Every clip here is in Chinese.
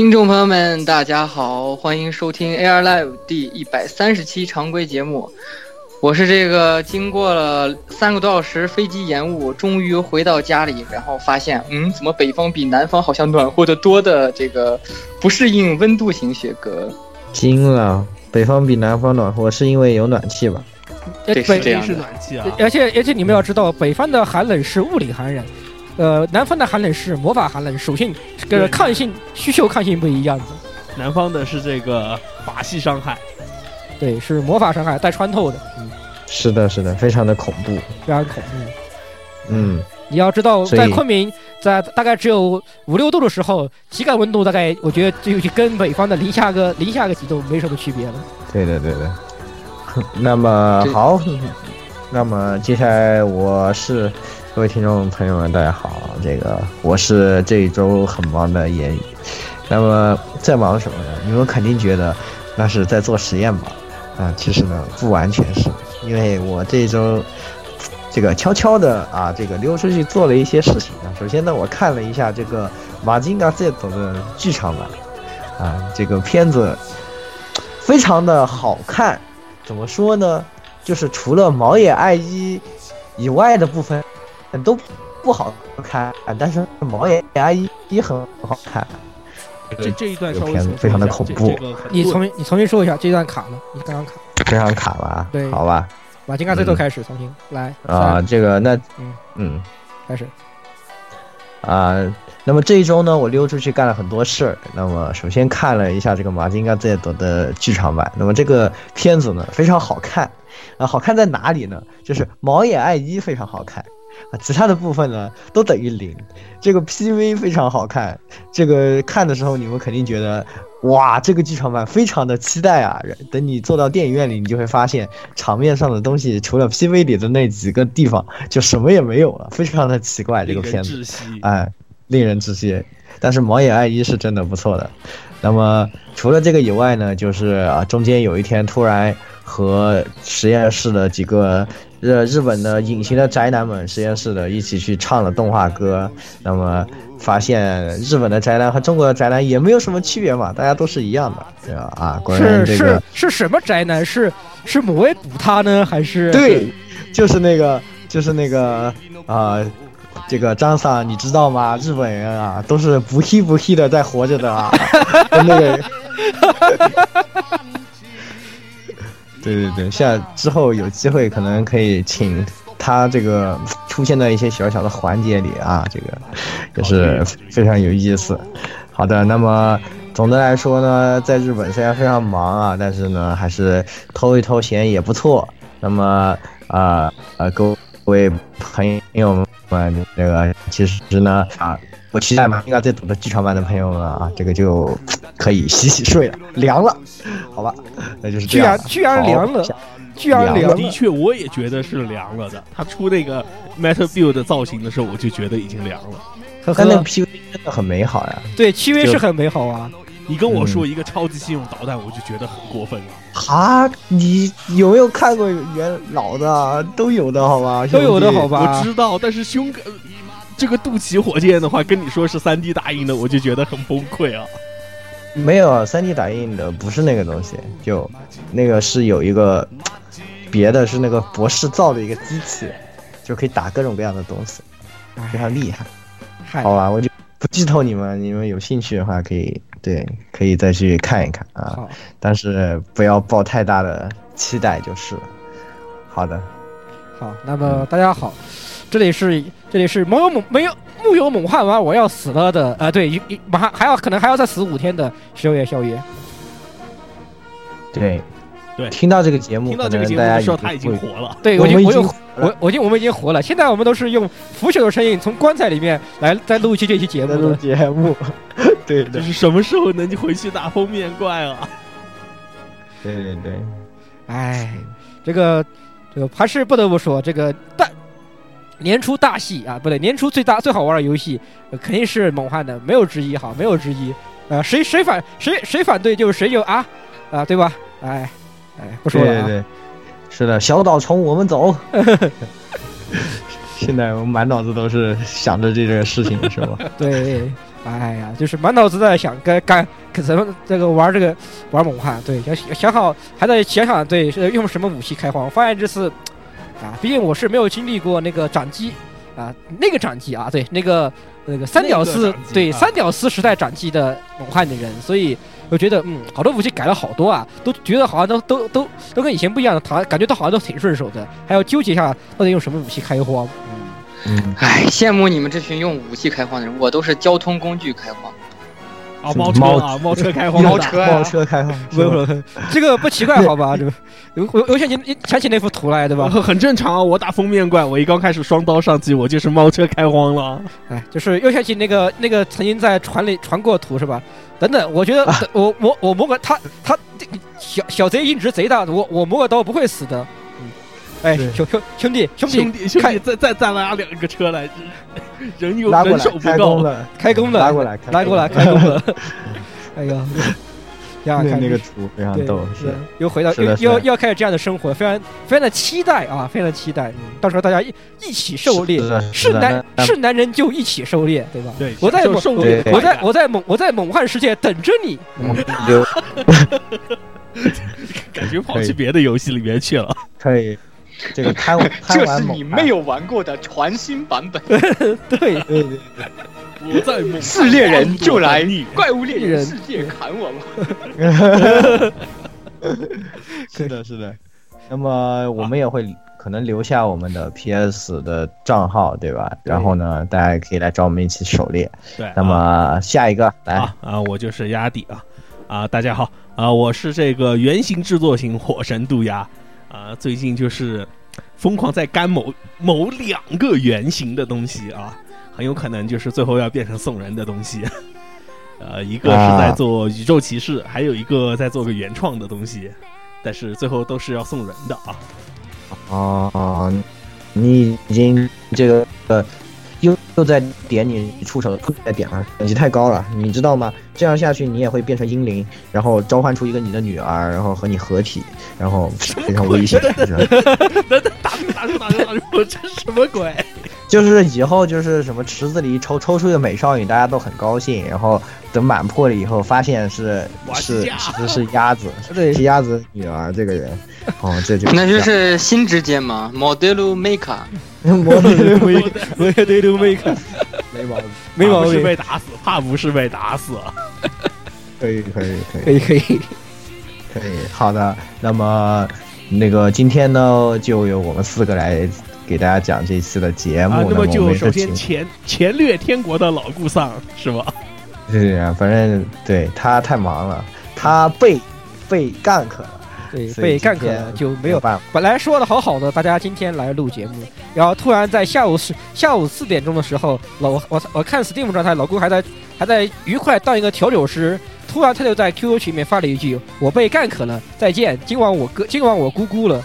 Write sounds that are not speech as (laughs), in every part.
听众朋友们，大家好，欢迎收听 AR Live 第一百三十期常规节目。我是这个经过了三个多小时飞机延误，终于回到家里，然后发现，嗯，怎么北方比南方好像暖和的多的这个不适应温度型雪哥。惊了，北方比南方暖和，是因为有暖气吧？这是这样是暖气啊！而且而且你们要知道，北方的寒冷是物理寒冷。呃，南方的寒冷是魔法寒冷，属性这个抗性需求抗性不一样的。南方的是这个法系伤害，对，是魔法伤害带穿透的。嗯，是的，是的，非常的恐怖，非常恐怖。嗯，你要知道，在昆明，在大概只有五六度的时候，体感温度大概我觉得就跟北方的零下个零下个几度没什么区别了。对的，对的。(laughs) 那么好，(laughs) 那么接下来我是。各位听众朋友们，大家好！这个我是这一周很忙的言语。那么在忙什么呢？你们肯定觉得那是在做实验吧？啊，其实呢不完全是，因为我这一周这个悄悄的啊，这个溜出去做了一些事情啊。首先呢，我看了一下这个《马金嘎 Z》的剧场版啊，这个片子非常的好看。怎么说呢？就是除了毛野爱一以外的部分。都不好看，但是毛野阿姨也很好看。这这一段片子非常的恐怖。你重新你重新说一下，这一段卡了，你刚刚卡。非常卡了，对，好吧。马金刚最后开始重新来啊，这个那嗯嗯开始啊。那么这一周呢，我溜出去干了很多事儿。那么首先看了一下这个马金刚在德的剧场版。那么这个片子呢非常好看啊，好看在哪里呢？就是毛野爱一非常好看。啊，其他的部分呢都等于零。这个 PV 非常好看，这个看的时候你们肯定觉得，哇，这个剧场版非常的期待啊。等你坐到电影院里，你就会发现场面上的东西除了 PV 里的那几个地方，就什么也没有了，非常的奇怪。这个片子，哎，令人窒息。但是毛野爱一是真的不错的。那么除了这个以外呢，就是啊，中间有一天突然和实验室的几个。日日本的隐形的宅男们实验室的一起去唱了动画歌，那么发现日本的宅男和中国的宅男也没有什么区别嘛，大家都是一样的，对吧？啊，果然这个是是什么宅男？是是某位补他呢，还是对，就是那个就是那个啊，这个张桑你知道吗？日本人啊都是不黑不黑的在活着的啊，那个。对对对，下之后有机会可能可以请他这个出现在一些小小的环节里啊，这个也是非常有意思。好的，那么总的来说呢，在日本虽然非常忙啊，但是呢还是偷一偷闲也不错。那么啊啊各位朋友们，这个其实呢啊。我期待嘛，应该在等的剧场版的朋友们啊，这个就可以洗洗睡了，凉了，(laughs) 好吧，那就是这样。居然居然凉了，居然凉了。的确，我也觉得是凉了的。他出那个 Metal Build 造型的时候，我就觉得已经凉了。他那个 PV 真的很美好呀。对，PV 是很美好啊。你跟我说一个超级信用导弹，我就觉得很过分了。啊，你有没有看过原老的？都有的好吧？都有的好吧？我知道，但是胸哥。这个肚脐火箭的话，跟你说是三 D 打印的，我就觉得很崩溃啊！没有三 D 打印的，不是那个东西，就那个是有一个别的，是那个博士造的一个机器，就可以打各种各样的东西，非常厉害。好吧，我就不剧透你们，你们有兴趣的话可以对，可以再去看一看啊，但是不要抱太大的期待就是了。好的，好，那么大家好，这里是这里是没有猛没有木有猛汉王我要死了的啊、对，一一马上还要可能还要再死五天的十六夜宵夜，对。对。听到这个节目，听到这个节目的时候，他已经活了。对我们已经我已经我有我我已经我们已经活了，现在我们都是用腐朽的声音从棺材里面来再录一期这期节目录节目，(laughs) 对的，就是什么时候能回去打封面怪啊？对对对，哎，这个这个还是不得不说，这个大年初大戏啊，不对，年初最大最好玩的游戏、呃肯定是猛汉的，没有之一哈，没有之一。呃，谁谁反谁谁反对就谁就啊啊，对吧？哎哎，不说了啊。对对对，是的，小岛虫，我们走。(laughs) 现在我满脑子都是想着这个事情，是吧？(laughs) 对，哎呀，就是满脑子在想该该可怎么这个玩这个玩猛汉，对，想想好还在想想对是用什么武器开荒，发现这次啊，毕竟我是没有经历过那个掌机啊，那个掌机啊，对，那个那个三屌丝对啊三屌丝时代掌机的猛汉的人，所以我觉得嗯，好多武器改了好多啊，都觉得好像都都都都跟以前不一样的，好像感觉都好像都挺顺手的，还要纠结一下到底用什么武器开荒，嗯。嗯，唉，羡慕你们这群用武器开荒的人，我都是交通工具开荒。啊，猫车啊，猫车 (laughs) 开荒，猫车啊猫车开荒，不不不，这个不奇怪好吧？这个我我我想起想起那幅图来，对吧？很 (laughs) 很正常啊。我打封面怪，我一刚开始双刀上机，我就是猫车开荒了。哎，就是又想起那个那个曾经在船里传过图是吧？等等，我觉得我我我摸个他他这小小贼音值贼大，我我摸个刀不会死的。嗯，哎，兄兄兄弟兄弟兄弟弟兄弟，看再再再拉两个车来，(laughs) 人有拉过来人手不够。开工了，开工了，拉过来，开拉过来开工了。(laughs) 哎呀，呀，看那那个图非常逗，是是又回到又又要开始这样的生活，非常非常的期待啊，非常的期待。嗯，到时候大家一一起狩猎是，男是男人就一起狩猎，对吧？对，我在猛我在我在猛我在猛汉世界等着你。(laughs) 感觉跑去别的游戏里面去了。可以 (laughs) 这个贪 (laughs) 贪这玩猛汉是你没有玩过的全新版本。(laughs) 对，对对我在猛是猎人就来你，怪物猎人人。世界砍我吗？是的，是的。那么我们也会可能留下我们的 PS 的账号，对吧？然后呢，大家可以来找我们一起狩猎。对，那么下一个来，啊啊，我就是鸭底啊。啊，大家好。啊，我是这个原型制作型火神渡鸦啊，最近就是疯狂在干某某两个原型的东西啊，很有可能就是最后要变成送人的东西。(laughs) 呃，一个是在做宇宙骑士，还有一个在做个原创的东西，但是最后都是要送人的啊。啊，你已经这个呃，又又在点你触手在点了，等级太高了，你知道吗？这样下去你也会变成英灵，然后召唤出一个你的女儿，然后和你合体，然后 (laughs) 非常危险。(laughs) 打住打住打住打住，这什么鬼？就是以后就是什么池子里抽抽出一个美少女，大家都很高兴，然后等满破了以后，发现是是其实是鸭子，对是鸭子女儿这个人，(laughs) 哦，这就那就是新之间嘛，Model maker，model maker，model maker，(laughs) (laughs) 没毛病，没毛病被打死，怕不是被打死。可以可以可以可以可以。可以，好的，那么那个今天呢，就由我们四个来给大家讲这一期的节目。啊，那么就首先前前略天国的老顾桑是吧？对啊，反正对他太忙了，他被被干渴了，对，被干渴了就没有。办法。本来说的好好的，大家今天来录节目，然后突然在下午四下午四点钟的时候，老我我看 Steam 状态，老顾还在还在愉快当一个调酒师，突然他就在 QQ 群里面发了一句：“我被干渴了，再见，今晚我哥今晚我咕咕了。”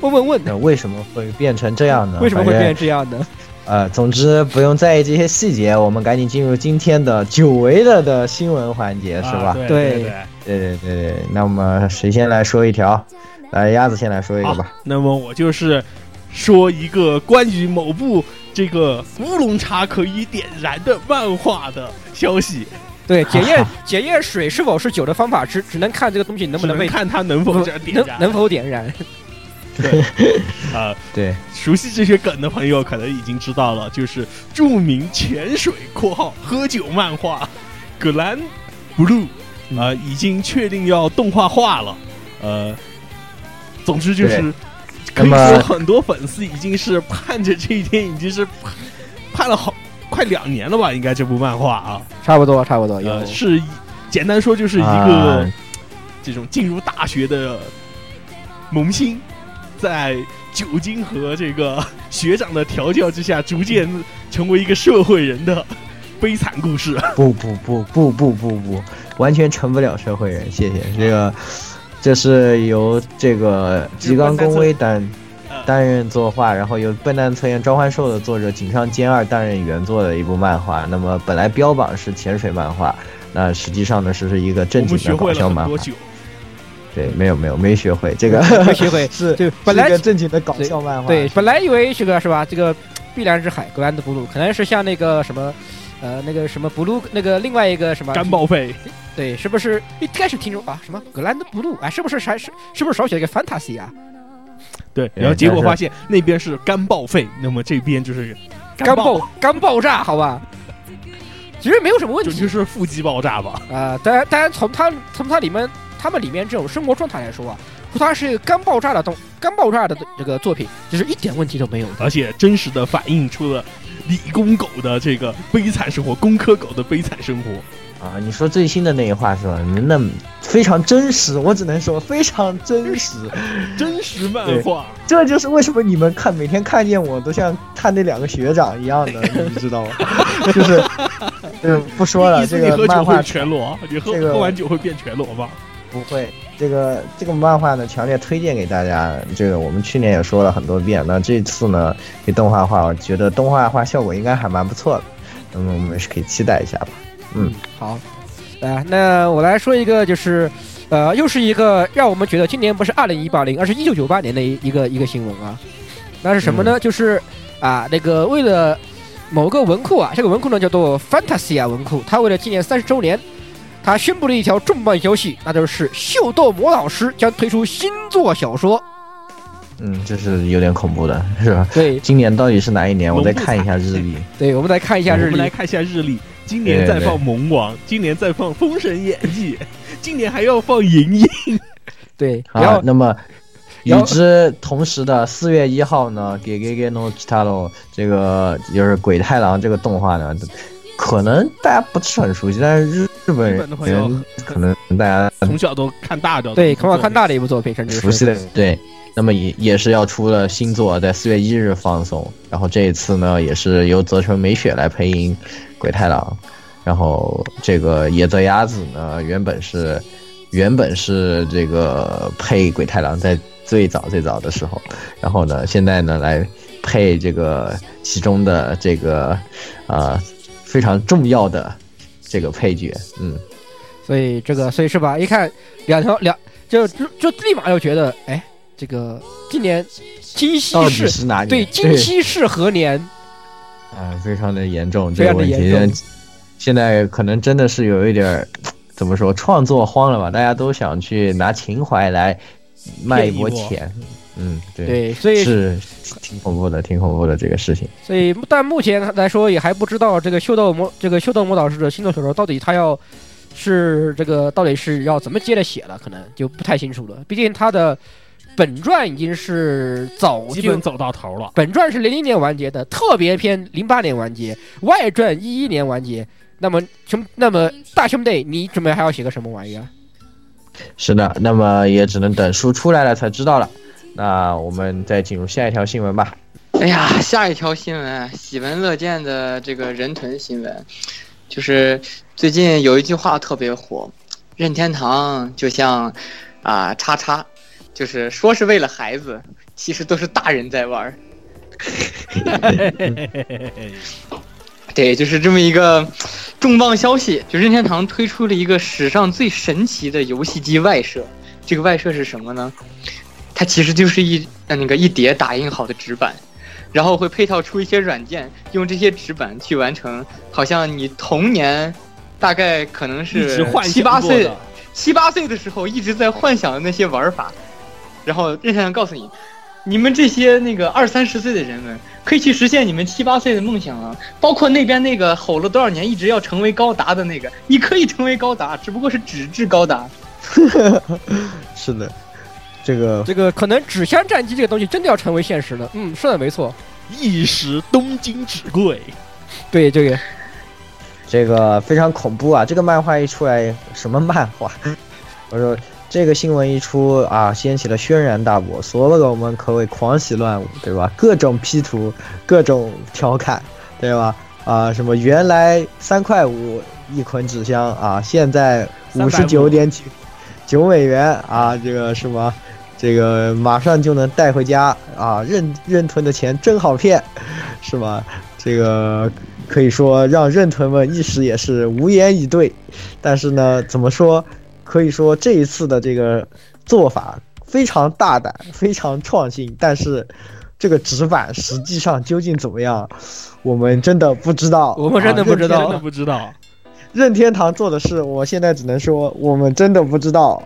问问问，那为什么会变成这样呢？为什么会变成这样呢？呃，总之不用在意这些细节，我们赶紧进入今天的久违了的新闻环节，是吧？啊对对对对。对对对对，那么谁先来说一条？来，鸭子先来说一个吧。，那么我就是说一个关于某部这个乌龙茶可以点燃的漫画的消息。(laughs) 对，检验 (laughs) 检验水是否是酒的方法只只能看这个东西能不能被看它能否点能能否点燃。啊。(laughs) 对，熟悉这些梗的朋友可能已经知道了，就是著名潜水（括号喝酒漫画）《格兰 Blue》啊，已经确定要动画化了。呃，总之就是可以说很多粉丝已经是盼着这一天，已经是盼盼了好快两年了吧？应该这部漫画啊，差不多，差不多有呃，是简单说就是一个啊这种进入大学的萌新，在酒精和这个学长的调教之下，逐渐成为一个社会人的悲惨故事。(laughs) 不不不不不不不，完全成不了社会人。谢谢这个，这是由这个吉冈公威担担任作画，然后由《笨蛋测验召唤兽》的作者井上兼二担任原作的一部漫画。那么本来标榜是潜水漫画，那实际上呢是是一个正经的搞笑漫画对，没有没有没学会这个，没学会 (laughs) 是对本来是一个正经的搞笑漫画。对，本来以为这个是吧？这个碧蓝之海格兰德布鲁可能是像那个什么，呃，那个什么布鲁那个另外一个什么干报废。(laughs) 对，是不是一开始听说啊什么格兰德布鲁？哎，是不是还是是不是少写了一个 fantasy 啊？对，然后结果发现那边是干报废，那么这边就是干爆，爆干爆炸，好吧？其实没有什么问题准确是腹肌爆炸吧？啊、当然，当然从它从它里面他们里面这种生活状态来说啊，它是一个干爆炸的动干爆炸的这个作品，就是一点问题都没有的。而且真实的反映出了理工狗的这个悲惨生活，工科狗的悲惨生活。啊，你说最新的那一话是吧？那非常真实，我只能说非常真实。真实漫画，这就是为什么你们看每天看见我都像看那两个学长一样的，(laughs) 你知道吗？就是，嗯，不说了，(laughs) 这你喝酒会个漫画全裸，你喝、这个喝完酒会变全裸吗？不会，这个这个漫画呢，强烈推荐给大家。这个我们去年也说了很多遍，那这次呢，给动画化，我觉得动画化效果应该还蛮不错的。那么我们是可以期待一下吧。嗯，好，啊，那我来说一个，就是，呃，又是一个让我们觉得今年不是二零一八年，而是一九九八年的一一个一个新闻啊。那是什么呢？就是啊，那个为了某个文库啊，这个文库呢叫做 Fantasia 文库，它为了纪念三十周年，它宣布了一条重磅消息，那就是秀逗魔老师将推出新作小说。嗯，这是有点恐怖的，是吧？对今年到底是哪一年？我再看一下日历。(laughs) 对，我们来看一下日历我们来。看一下日历，今年在放《萌王》，今年在放《封神演义》，今年还要放《银翼 (laughs)》。对，然后，啊那么与之同时的四月一号呢，给给给 no Kitaro 这个就是鬼太郎这个动画呢，可能大家不是很熟悉，但是日日本日本的朋友人可能大家从小都看大的，对，从小看大的一部作品，甚至是熟悉的对。那么也也是要出了新作，在四月一日放送。然后这一次呢，也是由泽城美雪来配音鬼太郎。然后这个野泽雅子呢，原本是原本是这个配鬼太郎在最早最早的时候，然后呢，现在呢来配这个其中的这个啊、呃非常重要的这个配角，嗯，所以这个，所以是吧？一看两条两，就就就立马就觉得，哎，这个今年今夕是，是哪年？对，今夕是何年？啊，非常的严重这个问题。现在可能真的是有一点儿怎么说，创作荒了吧？大家都想去拿情怀来卖一波钱。嗯，对，对，所以是挺恐怖的，挺恐怖的这个事情。所以，但目前来说也还不知道这个秀逗魔这个秀逗魔导师的新作小说到底他要是这个到底是要怎么接着写了，可能就不太清楚了。毕竟他的本传已经是早就基本走到头了。本传是零零年完结的，特别篇零八年完结，外传一一年完结。那么兄，那么大兄弟，你准备还要写个什么玩意儿？是的，那么也只能等书出来了才知道了。那我们再进入下一条新闻吧。哎呀，下一条新闻，喜闻乐见的这个人豚新闻，就是最近有一句话特别火，任天堂就像啊叉叉，就是说是为了孩子，其实都是大人在玩儿。(laughs) 对，就是这么一个重磅消息，就任天堂推出了一个史上最神奇的游戏机外设。这个外设是什么呢？它其实就是一呃那个一叠打印好的纸板，然后会配套出一些软件，用这些纸板去完成，好像你童年大概可能是七八岁七八岁的时候一直在幻想的那些玩法，然后任天堂告诉你，你们这些那个二三十岁的人们可以去实现你们七八岁的梦想啊！包括那边那个吼了多少年一直要成为高达的那个，你可以成为高达，只不过是纸质高达。(laughs) 是的，这个这个可能纸箱战机这个东西真的要成为现实了。嗯，是的没错。一时东京纸贵，对这个，这个非常恐怖啊！这个漫画一出来，什么漫画？(laughs) 我说这个新闻一出啊，掀起了轩然大波，所有的我们可谓狂喜乱舞，对吧？各种 P 图，各种调侃，对吧？啊，什么原来三块五一捆纸箱啊，现在五十九点九九美元啊，这个是吗？这个马上就能带回家啊！任任屯的钱真好骗，是吧？这个可以说让任屯们一时也是无言以对。但是呢，怎么说？可以说这一次的这个做法非常大胆，非常创新。但是这个纸板实际上究竟怎么样，我们真的不知道。(laughs) 我们真的不知道真的不知道。任天堂做的事，我现在只能说我们真的不知道。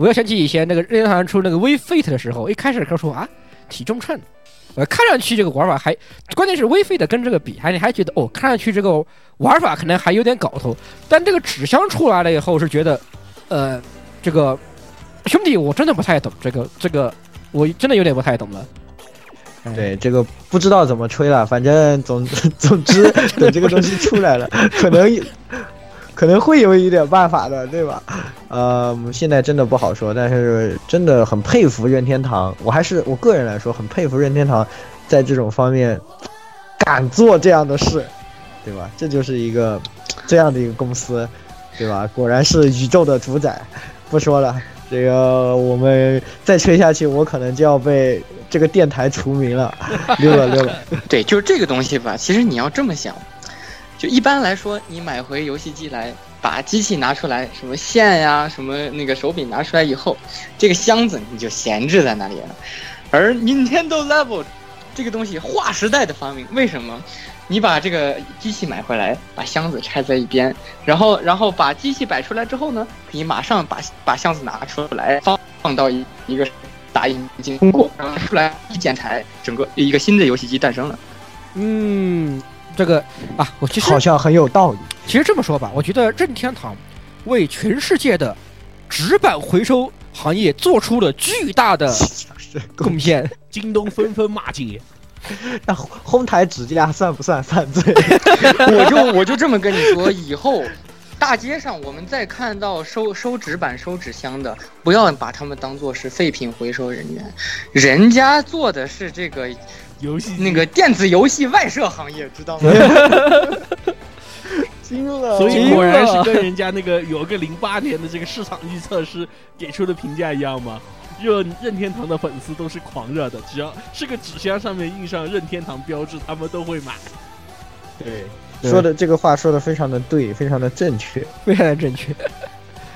我要想起以前那个任天堂出那个 We Fit 的时候，一开始他说啊体重秤，呃看上去这个玩法还，关键是 We Fit 跟这个比，还你还觉得哦看上去这个玩法可能还有点搞头，但这个纸箱出来了以后是觉得，呃这个兄弟我真的不太懂这个这个我真的有点不太懂了。哎。对，这个不知道怎么吹了，反正总 (laughs) 总之 (laughs) 等这个东西出来了，可能可能会有一点办法的，对吧？呃，现在真的不好说，但是真的很佩服任天堂，我还是我个人来说很佩服任天堂，在这种方面敢做这样的事，对吧？这就是一个这样的一个公司，对吧？果然是宇宙的主宰。不说了，这个我们再吹下去，我可能就要被这个电台除名了。溜了溜了。对，就是这个东西吧。其实你要这么想，就一般来说，你买回游戏机来，把机器拿出来，什么线呀、什么那个手柄拿出来以后，这个箱子你就闲置在那里了。而 Nintendo Level 这个东西划时代的发明，为什么？你把这个机器买回来，把箱子拆在一边，然后然后把机器摆出来之后呢，你马上把把箱子拿出来，放放到一一个打印机通过，然后出来一剪裁，整个一个新的游戏机诞生了。嗯，这个啊，我其实好像很有道理。其实这么说吧，我觉得任天堂为全世界的纸板回收行业做出了巨大的 (laughs) 贡献。京东纷纷骂街。(laughs) 那哄抬指甲算不算犯罪？(laughs) 我就我就这么跟你说，以后大街上我们再看到收收纸板、收纸箱的，不要把他们当做是废品回收人员，人家做的是这个游戏那个电子游戏外设行业，知道吗？惊了！所以果然是跟人家那个有个零八年的这个市场预测师给出的评价一样吗？任任天堂的粉丝都是狂热的，只要是个纸箱上面印上任天堂标志，他们都会买。对，说的这个话说的非常的对，非常的正确，非常的正确。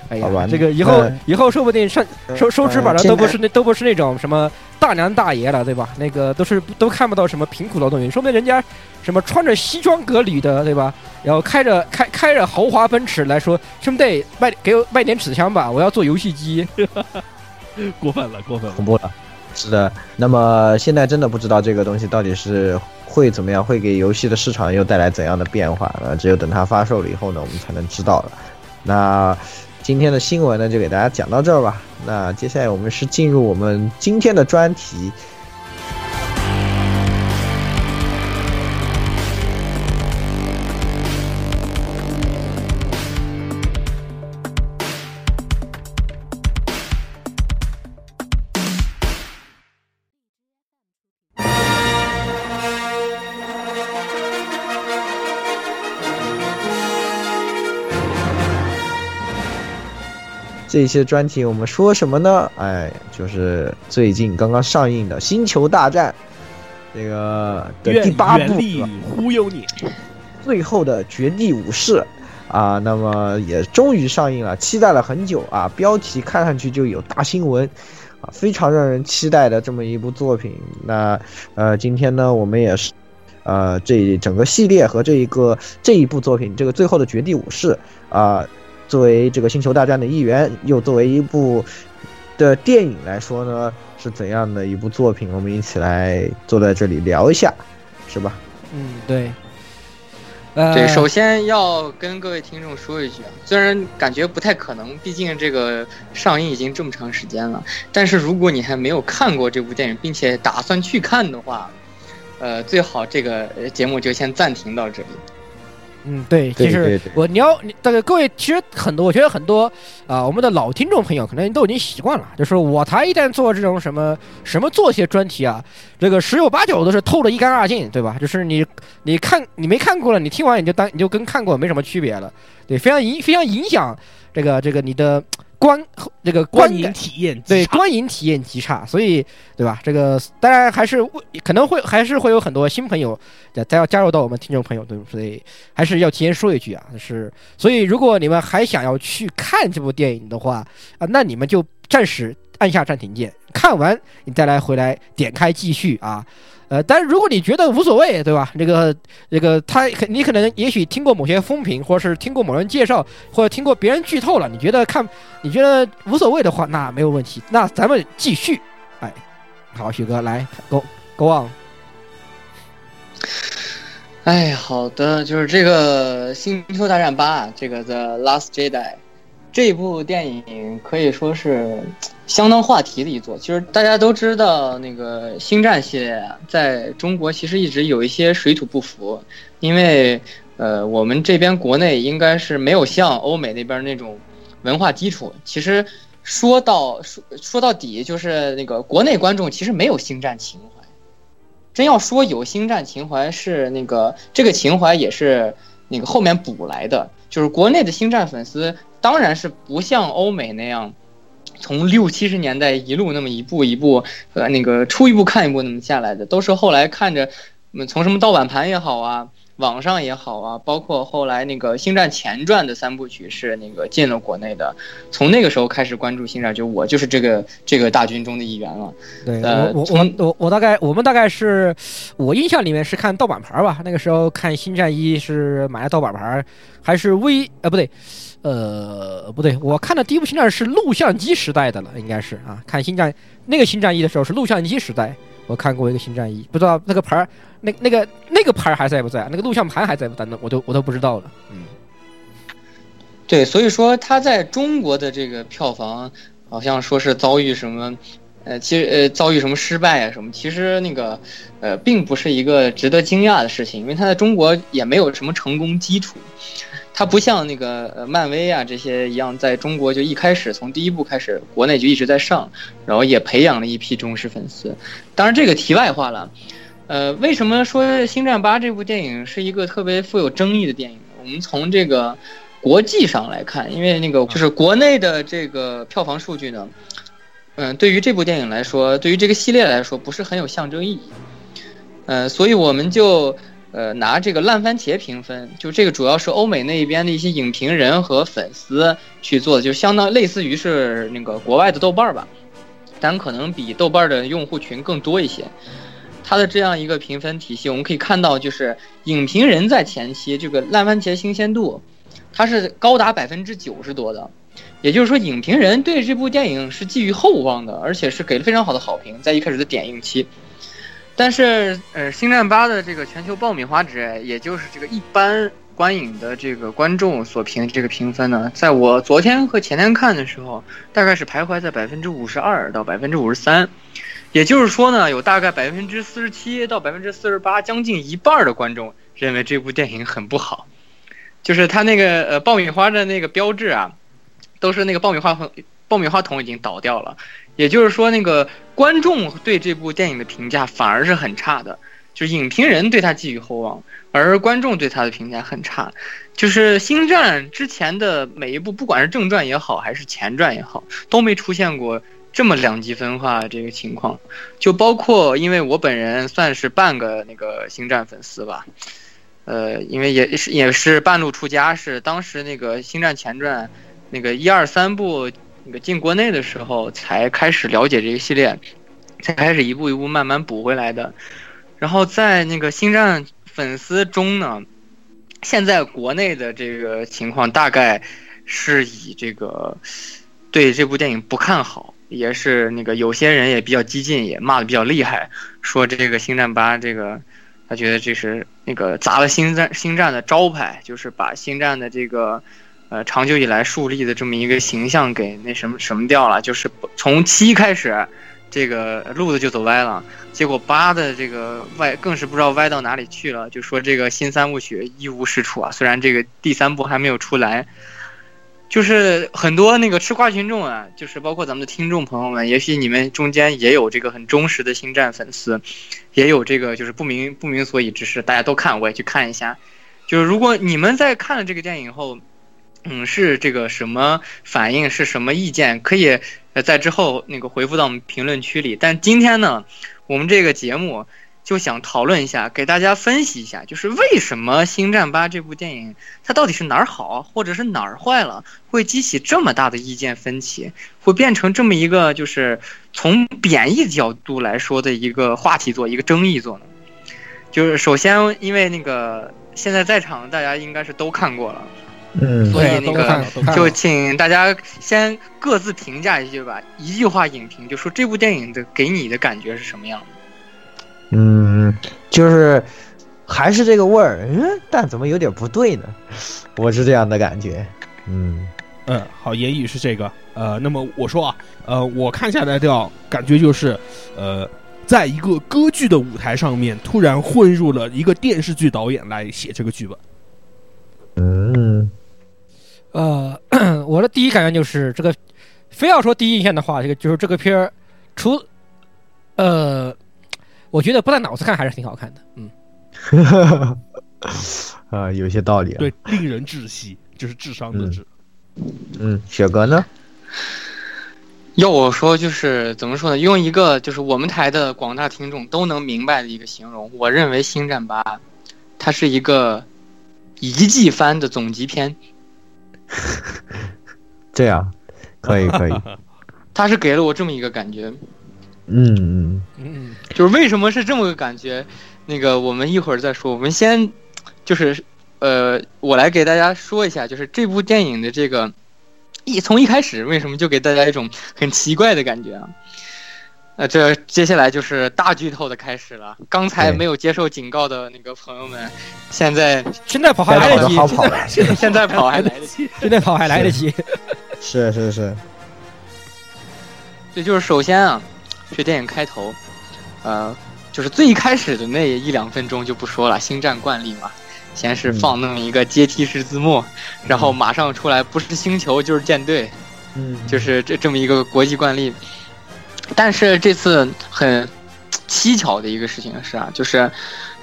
哎呀好吧，这个以后以后说不定上收收纸板的呃都不是那都不是那种什么大娘大爷了，对吧？那个都是都看不到什么贫苦劳动人，说不定人家什么穿着西装革履的，对吧？然后开着开开着豪华奔驰来说，兄弟卖给我卖点纸箱吧，我要做游戏机。(laughs) 过分了，过分了，恐怖了。是的，那么现在真的不知道这个东西到底是会怎么样，会给游戏的市场又带来怎样的变化？呢，只有等它发售了以后呢，我们才能知道了。那今天的新闻呢，就给大家讲到这儿吧。那接下来我们是进入我们今天的专题。这些专题我们说什么呢？哎，就是最近刚刚上映的《星球大战》这个的第八部忽悠你。最后的绝地武士啊，那么也终于上映了，期待了很久啊。标题看上去就有大新闻啊，非常让人期待的这么一部作品。那呃，今天呢，我们也是呃这整个系列和这一个这一部作品，这个最后的绝地武士啊、作为这个星球大战的一员，又作为一部的电影来说呢，是怎样的一部作品？我们一起来坐在这里聊一下，是吧？嗯，对。呃，对，首先要跟各位听众说一句啊，虽然感觉不太可能，毕竟这个上映已经这么长时间了，但是如果你还没有看过这部电影，并且打算去看的话，呃，最好这个呃节目就先暂停到这里。嗯，对，其实我你要你这个各位，其实很多，我觉得很多啊、我们的老听众朋友可能都已经习惯了，就是我台一旦做这种什么什么做些专题啊，这个十有八九都是透的一干二净，对吧？就是你你看你没看过了，你听完你就当你就跟看过没什么区别了，对，非常影非常影响这个这个你的观这个观观影体验极对差观影体验极差，所以对吧？这个当然还是为可能会还是会有很多新朋友再要加入到我们听众朋友，对不对？还是要提前说一句啊，就是所以如果你们还想要去看这部电影的话啊，那你们就暂时按下暂停键，看完你再来回来点开继续啊。呃，但是如果你觉得无所谓，对吧？这个这个他你可能也许听过某些风评，或者是听过某人介绍，或者听过别人剧透了，你觉得看你觉得无所谓的话，那没有问题。那咱们继续，哎，好，许哥来，go go on。哎，好的，就是这个《星球大战八》这个《The Last Jedi》这部电影可以说是相当话题的一作。其实大家都知道，那个《星战》系列，在中国其实一直有一些水土不服，因为呃，我们这边国内应该是没有像欧美那边那种文化基础。其实说到说说到底，就是那个国内观众其实没有星战情怀。真要说有星战情怀，是那个这个情怀也是那个后面补来的。就是国内的星战粉丝，当然是不像欧美那样，从六七十年代一路那么一步一步，呃，那个出一步看一步那么下来的，都是后来看着，嗯，从什么盗版盘也好啊，网上也好啊，包括后来那个《星战前传》的三部曲是那个进了国内的，从那个时候开始关注星战，就我就是这个这个大军中的一员了。对呃我我我我我大概我们大概是我印象里面是看盗版盘儿吧，那个时候看《星战一》是买了盗版盘儿，还是微呃不对，呃不对，我看的第一部星战是录像机时代的了，应该是啊，看星战那个星战一的时候是录像机时代，我看过一个星战一，不知道那个盘儿那那个那个盘儿还在不在，那个录像盘还在不在呢？我都我都不知道了，嗯。对，所以说他在中国的这个票房好像说是遭遇什么，呃，其实呃遭遇什么失败啊什么，其实那个呃并不是一个值得惊讶的事情，因为他在中国也没有什么成功基础，它不像那个呃漫威啊这些一样，在中国就一开始从第一部开始，国内就一直在上，然后也培养了一批忠实粉丝。当然这个题外话了，呃，为什么说《星战八》这部电影是一个特别富有争议的电影？我们从这个。国际上来看，因为那个就是国内的这个票房数据呢，嗯，对于这部电影来说，对于这个系列来说，不是很有象征意义。呃，所以我们就呃拿这个烂番茄评分，就这个主要是欧美那边的一些影评人和粉丝去做的，就相当类似于是那个国外的豆瓣吧，但可能比豆瓣的用户群更多一些。它的这样一个评分体系，我们可以看到，就是影评人在前期这个烂番茄新鲜度。它是高达百分之九十多的，也就是说，影评人对这部电影是寄予厚望的，而且是给了非常好的好评，在一开始的点映期。但是，呃，《星战八》的这个全球爆米花值，也就是这个一般观影的这个观众所评这个评分呢，在我昨天和前天看的时候，大概是徘徊在百分之五十二到百分之五十三，也就是说呢，有大概百分之四十七到百分之四十八，将近一半的观众认为这部电影很不好。就是它那个呃爆米花的那个标志啊，都是那个爆米花，爆米花桶已经倒掉了。也就是说，那个观众对这部电影的评价反而是很差的，就是影评人对他寄予厚望，而观众对他的评价很差。就是《星战》之前的每一部，不管是正传也好，还是前传也好，都没出现过这么两极分化这个情况。就包括，因为我本人算是半个那个星战粉丝吧。呃，因为也是也是半路出家，是当时那个《星战前传》那个一二三部那个进国内的时候，才开始了解这个系列，才开始一步一步慢慢补回来的。然后在那个星战粉丝中呢，现在国内的这个情况大概是以这个对这部电影不看好，也是那个有些人也比较激进，也骂的比较厉害，说这个星战八这个他觉得这是那个砸了星战星战的招牌，就是把星战的这个。呃，长久以来树立的这么一个形象给那什么什么掉了，就是从七开始，这个路子就走歪了，结果八的这个歪更是不知道歪到哪里去了。就说这个新三部曲一无是处啊，虽然这个第三部还没有出来，就是很多那个吃瓜群众啊，就是包括咱们的听众朋友们，也许你们中间也有这个很忠实的星战粉丝，也有这个就是不明不明所以之事，大家都看，我也去看一下。就是如果你们在看了这个电影后，嗯，是这个什么反应？是什么意见？可以呃在之后那个回复到我们评论区里。但今天呢，我们这个节目就想讨论一下，给大家分析一下，就是为什么《星战八》这部电影它到底是哪儿好，或者是哪儿坏了，会激起这么大的意见分歧，会变成这么一个就是从贬义角度来说的一个话题作，一个争议作呢？就是首先，因为那个现在在场的大家应该是都看过了。嗯，所以那个就就请大家先各自评价一句吧，一句话影评，就说这部电影的给你的感觉是什么样的？嗯，就是还是这个味儿，嗯，但怎么有点不对呢？我是这样的感觉。嗯嗯，好，言语是这个。呃，那么我说啊，呃，我看下来的感觉就是，呃，在一个歌剧的舞台上面，突然混入了一个电视剧导演来写这个剧本。嗯，呃，我的第一感觉就是这个，非要说第一印象的话，这个就是这个片儿，除呃，我觉得不带脑子看还是挺好看的。嗯，(laughs) 啊，有些道理啊。对，令人窒息，就是智商的智。嗯，雪哥呢？要我说，就是怎么说呢？用一个就是我们台的广大听众都能明白的一个形容，我认为《星战八》它是一个一季番的总集篇，(laughs) 这样，可以可以。(laughs) 他是给了我这么一个感觉。嗯嗯嗯，就是为什么是这么个感觉？那个我们一会儿再说。我们先就是呃，我来给大家说一下，就是这部电影的这个一从一开始为什么就给大家一种很奇怪的感觉啊？呃，这接下来就是大剧透的开始了。刚才没有接受警告的那个朋友们，现在 (laughs) 现在跑还来得及，现在现在跑还来得及。现在跑还来得及。(laughs) 是是是。对，就是首先啊，这电影开头，呃，就是最一开始的那一两分钟就不说了，星战惯例嘛，先是放那么一个阶梯式字幕，然后马上出来不是星球就是舰队，嗯，就是这这么一个国际惯例。但是这次很蹊跷的一个事情是啊，就是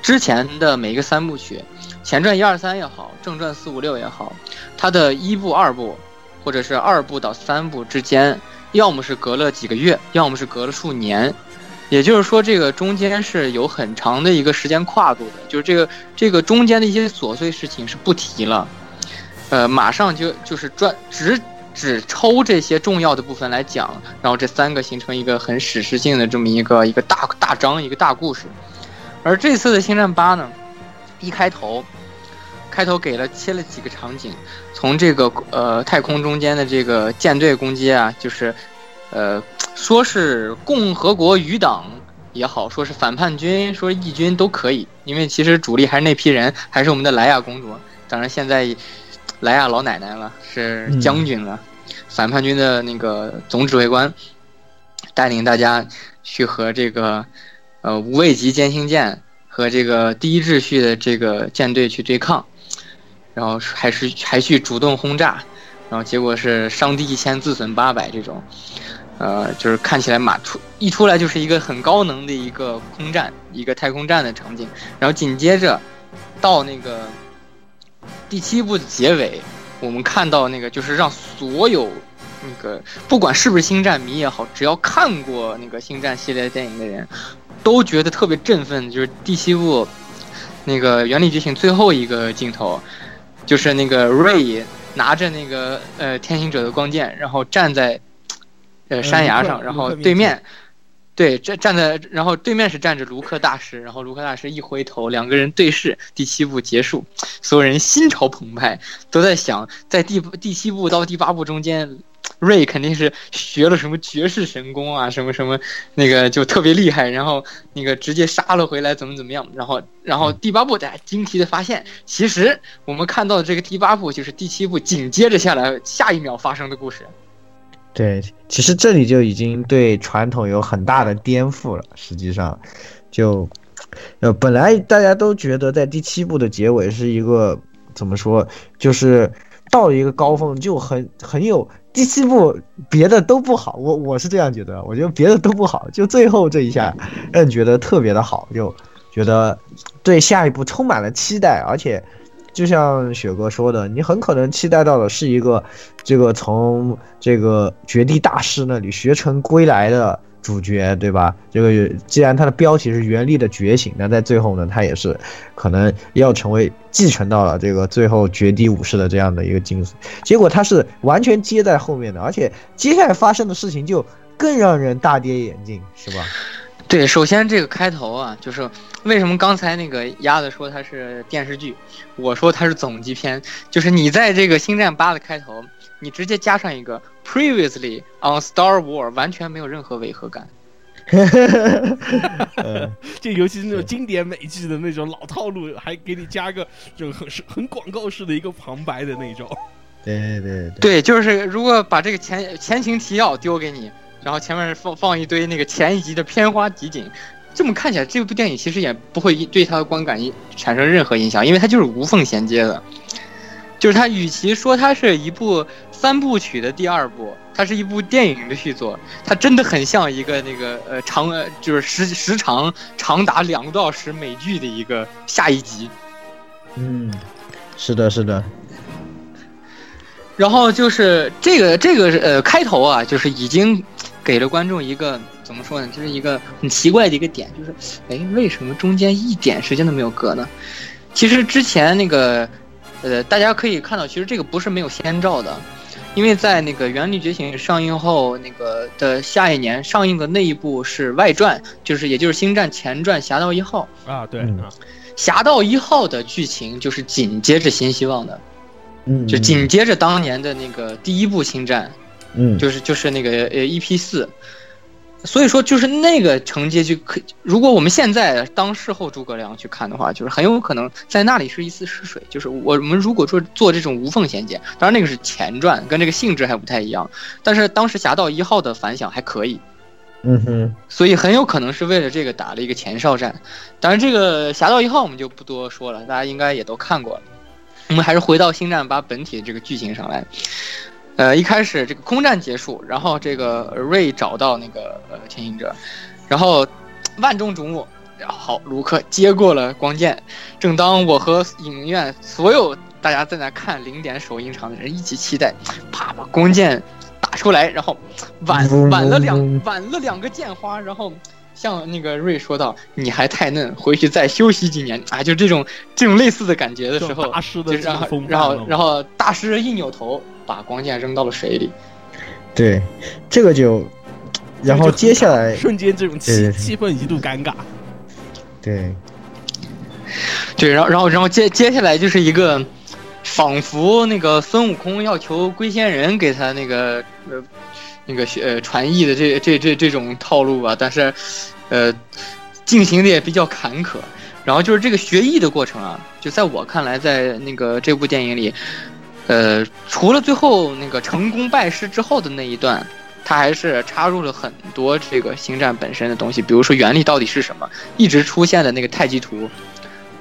之前的每一个三部曲，前传一二三也好，正传四五六也好，它的一部、二部，或者是二部到三部之间，要么是隔了几个月，要么是隔了数年。(laughs) 也就是说，这个中间是有很长的一个时间跨度的，就是这个这个中间的一些琐碎事情是不提了，呃，马上就就是专只只抽这些重要的部分来讲，然后这三个形成一个很史诗性的这么一个一个大大章一个大故事。而这次的《星战八》呢，一开头，开头给了切了几个场景，从这个呃太空中间的这个舰队攻击啊，就是呃说是共和国余党也好，说是反叛军，说义军都可以，因为其实主力还是那批人，还是我们的莱娅公主。当然现在莱亚老奶奶了，是将军了，反叛军的那个总指挥官，带领大家去和这个呃无畏级歼星舰和这个第一秩序的这个舰队去对抗，然后还是还去主动轰炸，然后结果是伤敌一千，自损八百这种，呃，就是看起来马出一出来就是一个很高能的一个空战，一个太空战的场景，然后紧接着到那个第七部的结尾，我们看到那个就是让所有那个不管是不是星战迷也好，只要看过那个星战系列电影的人，都觉得特别振奋。就是第七部那个《原力觉醒》最后一个镜头，就是那个瑞拿着那个呃天行者的光剑，然后站在呃山崖上，然后对面。对，站站在，然后对面是站着卢克大师，然后卢克大师一回头，两个人对视，第七部结束，所有人心潮澎湃，都在想，在第第七部到第八部中间，瑞肯定是学了什么绝世神功啊，什么什么那个就特别厉害，然后那个直接杀了回来，怎么怎么样，然后然后第八部大家惊奇的发现，其实我们看到的这个第八部就是第七部紧接着下来下一秒发生的故事。对，其实这里就已经对传统有很大的颠覆了。实际上，就呃，本来大家都觉得在第七部的结尾是一个怎么说，就是到了一个高峰，就很很有第七部别的都不好，我我是这样觉得，我觉得别的都不好，就最后这一下让人觉得特别的好，就觉得对下一步充满了期待，而且。就像雪哥说的，你很可能期待到的是一个这个从这个绝地大师那里学成归来的主角，对吧？这个既然他的标题是原力的觉醒，那在最后呢，他也是可能要成为继承到了这个最后绝地武士的这样的一个精髓。结果他是完全接在后面的，而且接下来发生的事情就更让人大跌眼镜，是吧？对，首先这个开头啊，就是为什么刚才那个鸭子说它是电视剧，我说它是总集篇，就是你在这个星战八的开头，你直接加上一个 previously on Star War，完全没有任何违和感。就尤其是那种经典美剧的那种老套路，还给你加个这种很很广告式的一个旁白的那种。对对对对，就是如果把这个前前情提要丢给你。然后前面放放一堆那个前一集的片花集锦，这么看起来，这部电影其实也不会对它的观感产生任何影响，因为它就是无缝衔接的。就是它与其说它是一部三部曲的第二部，它是一部电影的续作，它真的很像一个那个呃长就是时时长长达两个多小时美剧的一个下一集。嗯，是的，是的。然后就是这个这个呃开头啊，就是已经。给了观众一个怎么说呢？就是一个很奇怪的一个点，就是，哎，为什么中间一点时间都没有隔呢？其实之前那个，呃，大家可以看到，其实这个不是没有先兆的，因为在那个《原力觉醒》上映后，那个的下一年上映的那一部是外传，就是也就是《星战前传：侠盗一号》啊，对，侠盗一号的剧情就是紧接着新希望的，嗯，就紧接着当年的那个第一部星战。嗯，就是就是那个呃 EP 四，所以说就是那个承接就可，如果我们现在当事后诸葛亮去看的话，就是很有可能在那里是一次试水。就是我们如果说做这种无缝衔接，当然那个是前传，跟这个性质还不太一样。但是当时侠盗一号的反响还可以，嗯哼，所以很有可能是为了这个打了一个前哨战。当然这个侠盗一号我们就不多说了，大家应该也都看过了。我们还是回到星战八本体的这个剧情上来。呃，一开始这个空战结束，然后这个瑞找到那个呃天行者，然后万众瞩目，好，卢克接过了光剑。正当我和影院所有大家在那看零点首映场的人一起期待，啪把光剑打出来，然后挽挽了两挽了两个剑花，然后像那个瑞说道：“你还太嫩，回去再休息几年。”啊，就这种这种类似的感觉的时候，大师的然后然后然后大师一扭头。把光剑扔到了水里，对，这个就，然后接下来瞬间这种气气氛一度尴尬，对，对，然后然后然后接接下来就是一个，仿佛那个孙悟空要求龟仙人给他那个呃那个呃传艺的这这这这种套路吧，但是呃进行的也比较坎坷，然后就是这个学艺的过程啊，就在我看来，在那个这部电影里。呃，除了最后那个成功拜师之后的那一段，他还是插入了很多这个星战本身的东西，比如说原力到底是什么，一直出现的那个太极图，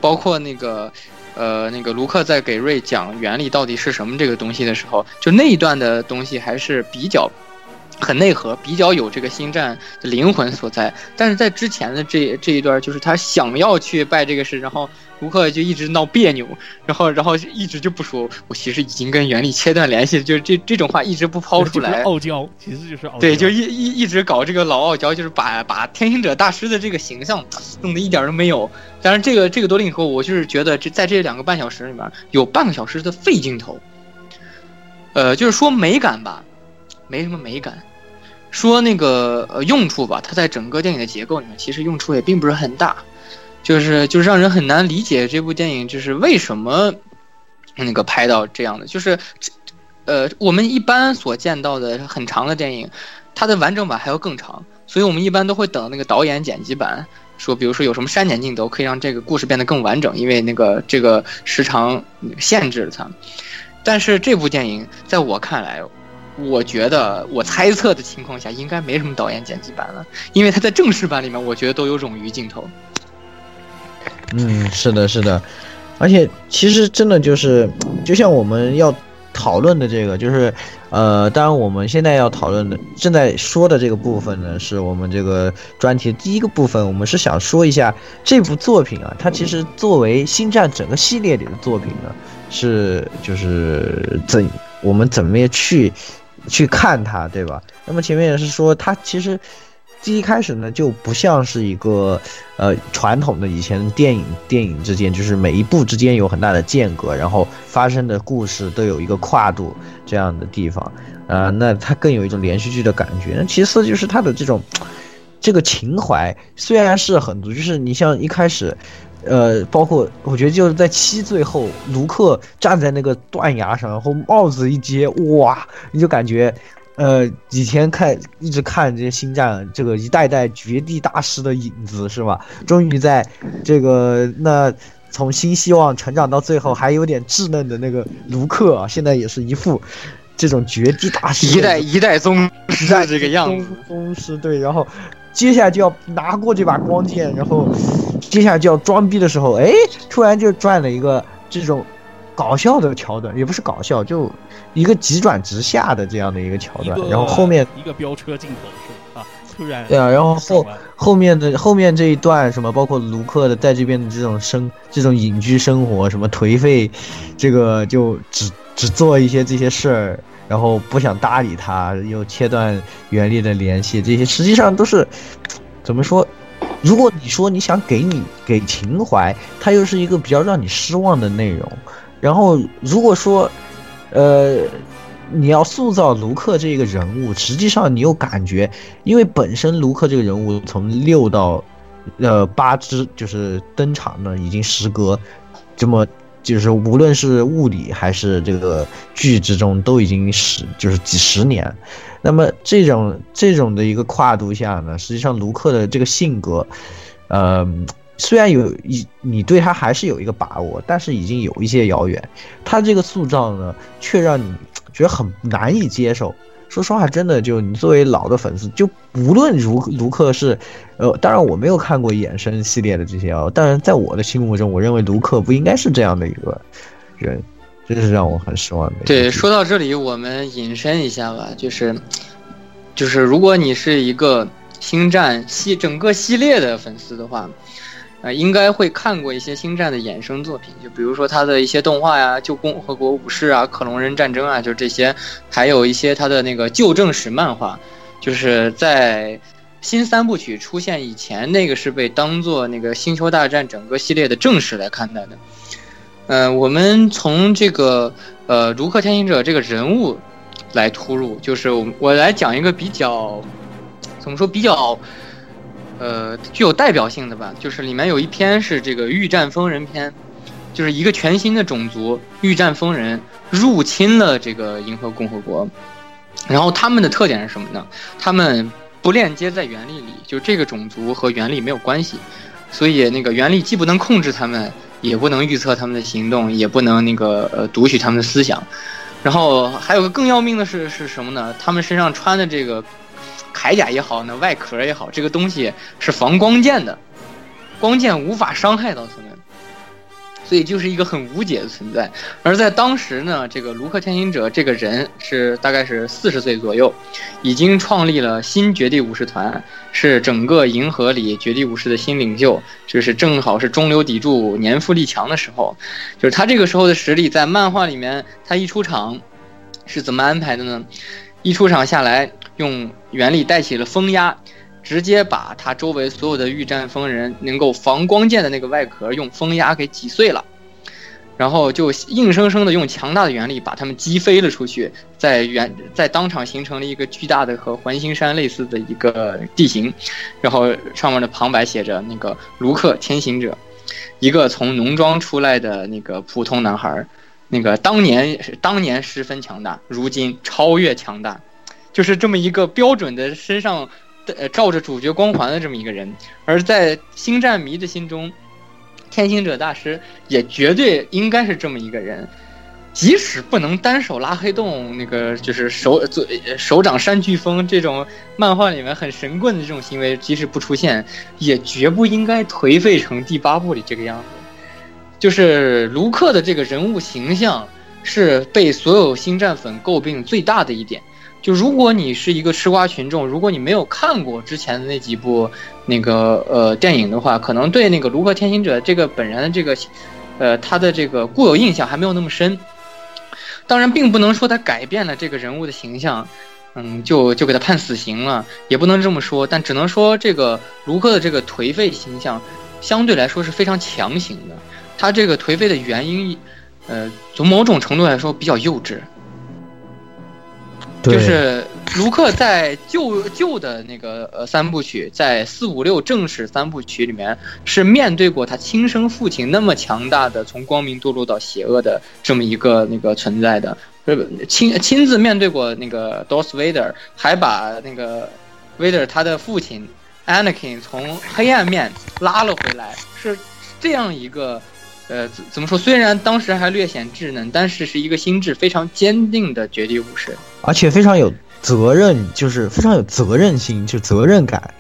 包括那个，呃，那个卢克在给瑞讲原力到底是什么这个东西的时候，就那一段的东西还是比较很内核，比较有这个星战的灵魂所在。但是在之前的这这一段，就是他想要去拜这个师，然后。卢克就一直闹别扭，然后，然后一直就不说，我其实已经跟原力切断联系，就是这这种话一直不抛出来。傲娇，其实就是傲。对，就一一一直搞这个老傲娇，就是把把天行者大师的这个形象弄得一点都没有。当然，这个这个多林克，我就是觉得这在这两个半小时里面有半个小时的废镜头。呃，就是说美感吧，没什么美感。说那个呃用处吧，它在整个电影的结构里面其实用处也并不是很大，就是就是让人很难理解这部电影就是为什么那个拍到这样的，就是呃我们一般所见到的很长的电影，它的完整版还要更长，所以我们一般都会等那个导演剪辑版。说，比如说有什么删减镜头可以让这个故事变得更完整，因为那个这个时长限制了它。但是这部电影在我看来，我觉得我猜测的情况下应该没什么导演剪辑版了，因为它在正式版里面，我觉得都有冗余镜头。嗯，是的，是的，而且其实真的就是，就像我们要讨论的这个，就是呃，当然我们现在要讨论的、正在说的这个部分呢，是我们这个专题第一个部分。我们是想说一下这部作品啊，它其实作为《星战》整个系列里的作品呢，是就是怎我们怎么去去看它，对吧？那么前面也是说，它其实。第一开始呢，就不像是一个，呃，传统的以前电影电影之间，就是每一部之间有很大的间隔，然后发生的故事都有一个跨度这样的地方，啊，那它更有一种连续剧的感觉。那其次就是它的这种，这个情怀虽然是很足，就是你像一开始，呃，包括我觉得就是在七最后，卢克站在那个断崖上，然后帽子一接，哇，你就感觉。呃，以前看一直看这些星战，这个一代代绝地大师的影子是吧？终于在这个那从新希望成长到最后还有点稚嫩的那个卢克啊，现在也是一副这种绝地大师一代一代宗师这个样子。宗师对，然后接下来就要拿过这把光剑，然后接下来就要装逼的时候，哎，突然就转了一个这种搞笑的桥段，也不是搞笑，就。一个急转直下的这样的一个桥段，然后后面一个飙车镜头是吧？啊，突然对啊，然后后后面的后面这一段什么，包括卢克的在这边的这种生这种隐居生活，什么颓废，这个就只只做一些这些事儿，然后不想搭理他，又切断原力的联系，这些实际上都是怎么说？如果你说你想给你给情怀，它又是一个比较让你失望的内容。然后如果说。呃，你要塑造卢克这个人物，实际上你又感觉，因为本身卢克这个人物从六到，呃八只就是登场呢，已经时隔这么，就是无论是物理还是这个剧之中，都已经十就是几十年。那么这种这种的一个跨度下呢，实际上卢克的这个性格，呃。虽然有一你对他还是有一个把握，但是已经有一些遥远。他这个塑造呢，却让你觉得很难以接受。说实话，真的就你作为老的粉丝，就无论如卢克是，呃，当然我没有看过衍生系列的这些啊，但是在我的心目中，我认为卢克不应该是这样的一个人，真是让我很失望的。对，说到这里，我们引申一下吧，就是，就是如果你是一个星战系整个系列的粉丝的话。啊，应该会看过一些星战的衍生作品，就比如说他的一些动画呀，《旧共和国武士》啊，《克隆人战争》啊，就这些，还有一些他的那个旧正史漫画，就是在新三部曲出现以前，那个是被当做那个《星球大战》整个系列的正史来看待的。嗯，我们从这个呃卢克天行者这个人物来突入，就是我我来讲一个比较怎么说比较。呃，具有代表性的吧，就是里面有一篇是这个御战疯人篇，就是一个全新的种族御战疯人入侵了这个银河共和国，然后他们的特点是什么呢？他们不链接在原力里，就这个种族和原力没有关系，所以那个原力既不能控制他们，也不能预测他们的行动，也不能那个呃读取他们的思想，然后还有个更要命的是是什么呢？他们身上穿的这个。铠甲也好，那外壳也好，这个东西是防光剑的，光剑无法伤害到他们，所以就是一个很无解的存在。而在当时呢，这个卢克天行者这个人是大概是四十岁左右，已经创立了新绝地武士团，是整个银河里绝地武士的新领袖，就是正好是中流砥柱、年富力强的时候。就是他这个时候的实力，在漫画里面，他一出场是怎么安排的呢？一出场下来。用原力带起了风压，直接把他周围所有的御战风人能够防光剑的那个外壳用风压给挤碎了。然后就硬生生的用强大的原力把他们击飞了出去，在原在当场形成了一个巨大的和环形山类似的一个地形，然后上面的旁白写着那个卢克天行者，一个从农庄出来的那个普通男孩，那个当年当年十分强大，如今超越强大，就是这么一个标准的身上呃照着主角光环的这么一个人，而在星战迷的心中。天行者大师也绝对应该是这么一个人，即使不能单手拉黑洞，那个就是手手手掌扇飓风这种漫画里面很神棍的这种行为，即使不出现，也绝不应该颓废成第八部里这个样子。就是卢克的这个人物形象是被所有星战粉诟病最大的一点。就如果你是一个吃瓜群众，如果你没有看过之前的那几部那个呃电影的话，可能对那个卢克天行者这个本人的这个，呃他的这个固有印象还没有那么深。当然，并不能说他改变了这个人物的形象，嗯，就就给他判死刑了，也不能这么说。但只能说这个卢克的这个颓废形象相对来说是非常强行的。他这个颓废的原因，呃，从某种程度来说比较幼稚。就是卢克在旧旧的那个呃三部曲，在四五六正史三部曲里面，是面对过他亲生父亲那么强大的从光明堕落到邪恶的这么一个那个存在的，是亲亲自面对过那个 Darth Vader，还把那个 Vader 他的父亲 Anakin 从黑暗面拉了回来，是这样一个。呃，怎怎么说？虽然当时还略显稚嫩，但是是一个心智非常坚定的绝地武士，而且非常有责任，就是非常有责任心，就责任感，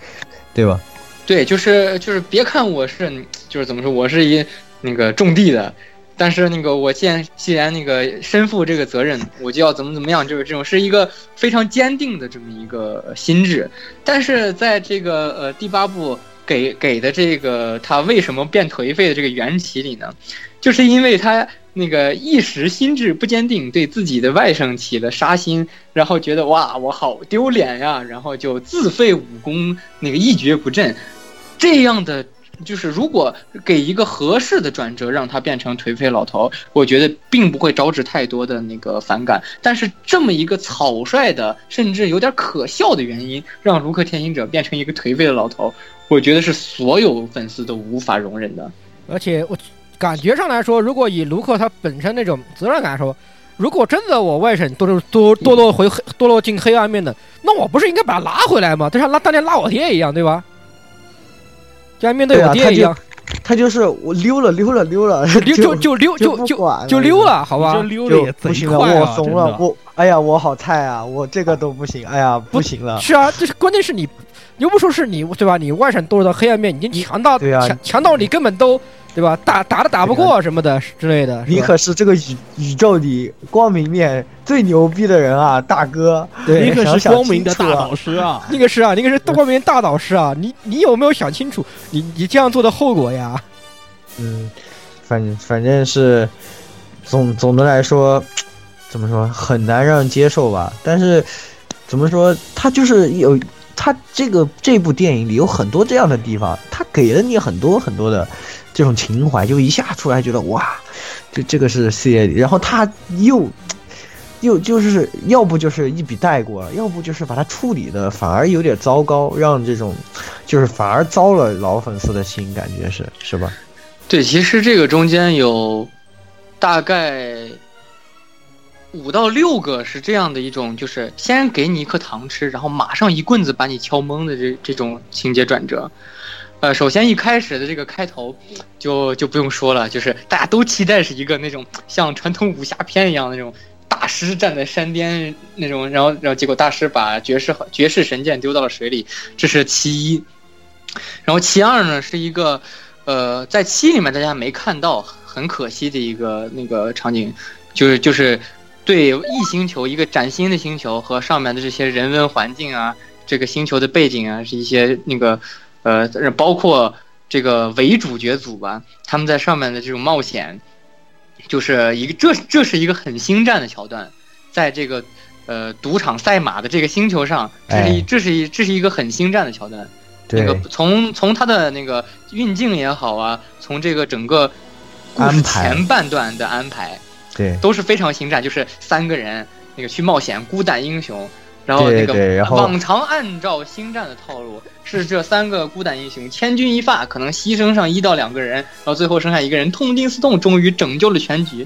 对吧？对，就是就是别看我是，就是怎么说，我是一那个种地的，但是那个我既然既然那个身负这个责任，我就要怎么怎么样，就是这种是一个非常坚定的这么一个心智。但是在这个呃第八部。给给的这个他为什么变颓废的这个缘起里呢？就是因为他那个一时心智不坚定，对自己的外甥起了杀心，然后觉得哇我好丢脸呀，然后就自废武功，那个一蹶不振。这样的就是如果给一个合适的转折，让他变成颓废老头，我觉得并不会招致太多的那个反感。但是这么一个草率的，甚至有点可笑的原因，让卢克天行者变成一个颓废的老头。我觉得是所有粉丝都无法容忍的，而且我感觉上来说，如果以卢克他本身那种责任感说，如果真的我外甥堕落堕堕落回堕落进黑暗面的，那我不是应该把他拉回来吗？就像拉当年拉我爹一样，对吧？就像面对我爹一样，他就是我溜了溜了溜了，溜就就 (laughs) 溜就就就溜了，好吧？就溜了也不行了，我怂了，我哎呀，我好菜啊，我这个都不行，哎呀，不行了。是啊，就是关键是你。又不说是你对吧？你外省堕落到黑暗面，已经强到强强到你根本都对吧？打打都打不过什么的之类的。你可是这个宇宇宙里光明面最牛逼的人啊，大哥！你可是 (laughs) 光明的大导师啊！那个是啊，那个是光明大导师啊！你你有没有想清楚你你这样做的后果呀？嗯，反反正是总总的来说，怎么说很难让人接受吧？但是怎么说，他就是有。他这个这部电影里有很多这样的地方，他给了你很多很多的这种情怀，就一下出来觉得哇，这这个是四爷，然后他又又就是要不就是一笔带过了，要不就是把它处理的反而有点糟糕，让这种就是反而糟了老粉丝的心，感觉是是吧？对，其实这个中间有大概。五到六个是这样的一种，就是先给你一颗糖吃，然后马上一棍子把你敲懵的这这种情节转折。呃，首先一开始的这个开头，就就不用说了，就是大家都期待是一个那种像传统武侠片一样的那种大师站在山巅那种，然后然后结果大师把绝世绝世神剑丢到了水里，这是其一。然后其二呢，是一个呃，在七里面大家没看到，很可惜的一个那个场景，就是就是。对异星球一个崭新的星球和上面的这些人文环境啊，这个星球的背景啊，是一些那个，呃，包括这个伪主角组吧，他们在上面的这种冒险，就是一个这这是一个很星战的桥段，在这个呃赌场赛马的这个星球上，这是一这是一这是一个很星战的桥段，那个从从它的那个运镜也好啊，从这个整个。故事安排。前半段的安排对都是非常星战，就是三个人那个去冒险，孤胆英雄。然后那个对然后往常按照星战的套路，是这三个孤胆英雄千钧一发，可能牺牲上一到两个人，然后最后剩下一个人痛定思痛，终于拯救了全局。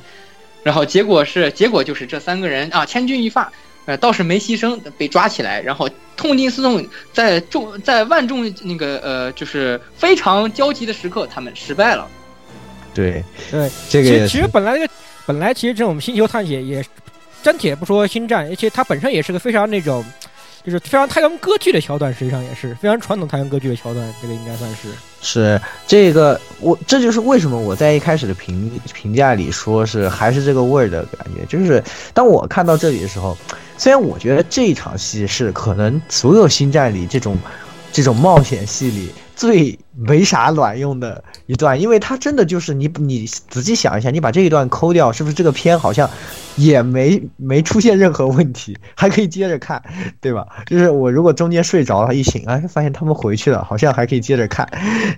然后结果是，(laughs) 结果就是这三个人啊千钧一发，呃倒是没牺牲，被抓起来，然后痛定思痛，在众在万众那个呃就是非常焦急的时刻，他们失败了。对对，这个其实本来这个本来其实这种星球探险也，暂且不说星战，而且它本身也是个非常那种，就是非常太阳歌剧的桥段，实际上也是非常传统太阳歌剧的桥段，这个应该算是。是这个，我这就是为什么我在一开始的评评价里说是还是这个味儿的感觉，就是当我看到这里的时候，虽然我觉得这一场戏是可能所有星战里这种这种冒险戏里最没啥卵用的一段，因为它真的就是你你仔细想一下，你把这一段抠掉，是不是这个片好像也没没出现任何问题，还可以接着看，对吧？就是我如果中间睡着了，一醒哎，发现他们回去了，好像还可以接着看。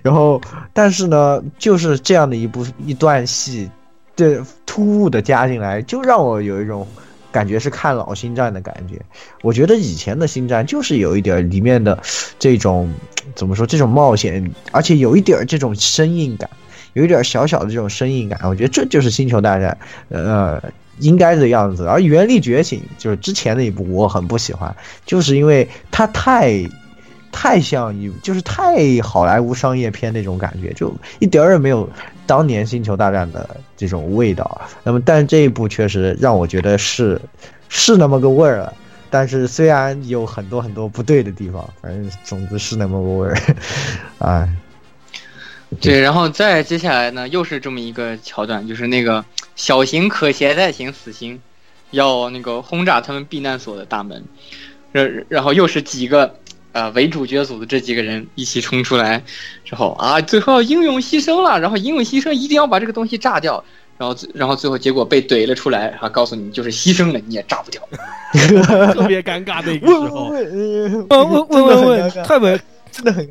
然后，但是呢，就是这样的一部一段戏，这突兀的加进来，就让我有一种感觉是看老星战的感觉。我觉得以前的星战就是有一点儿里面的这种怎么说，这种冒险，而且有一点儿这种生硬感，有一点小小的这种生硬感。我觉得这就是星球大战，呃。应该的样子，而《原力觉醒》就是之前那一部，我很不喜欢，就是因为它太太像一，就是太好莱坞商业片那种感觉，就一点儿也没有当年《星球大战》的这种味道。那么，但这一部确实让我觉得是是那么个味儿了。但是虽然有很多很多不对的地方，反正总之是那么个味儿。啊，(laughs) 对，然后再接下来呢，又是这么一个桥段，就是那个小型可携带型死星要那个轰炸他们避难所的大门，然然后又是几个呃为主角组的这几个人一起冲出来之后啊，最后英勇牺牲了，然后英勇牺牲一定要把这个东西炸掉，然后最然后最后结果被怼了出来，啊，告诉你就是牺牲了你也炸不掉。(laughs) 特别尴尬的一个时候。问问问问问，特别 (laughs) 真的很。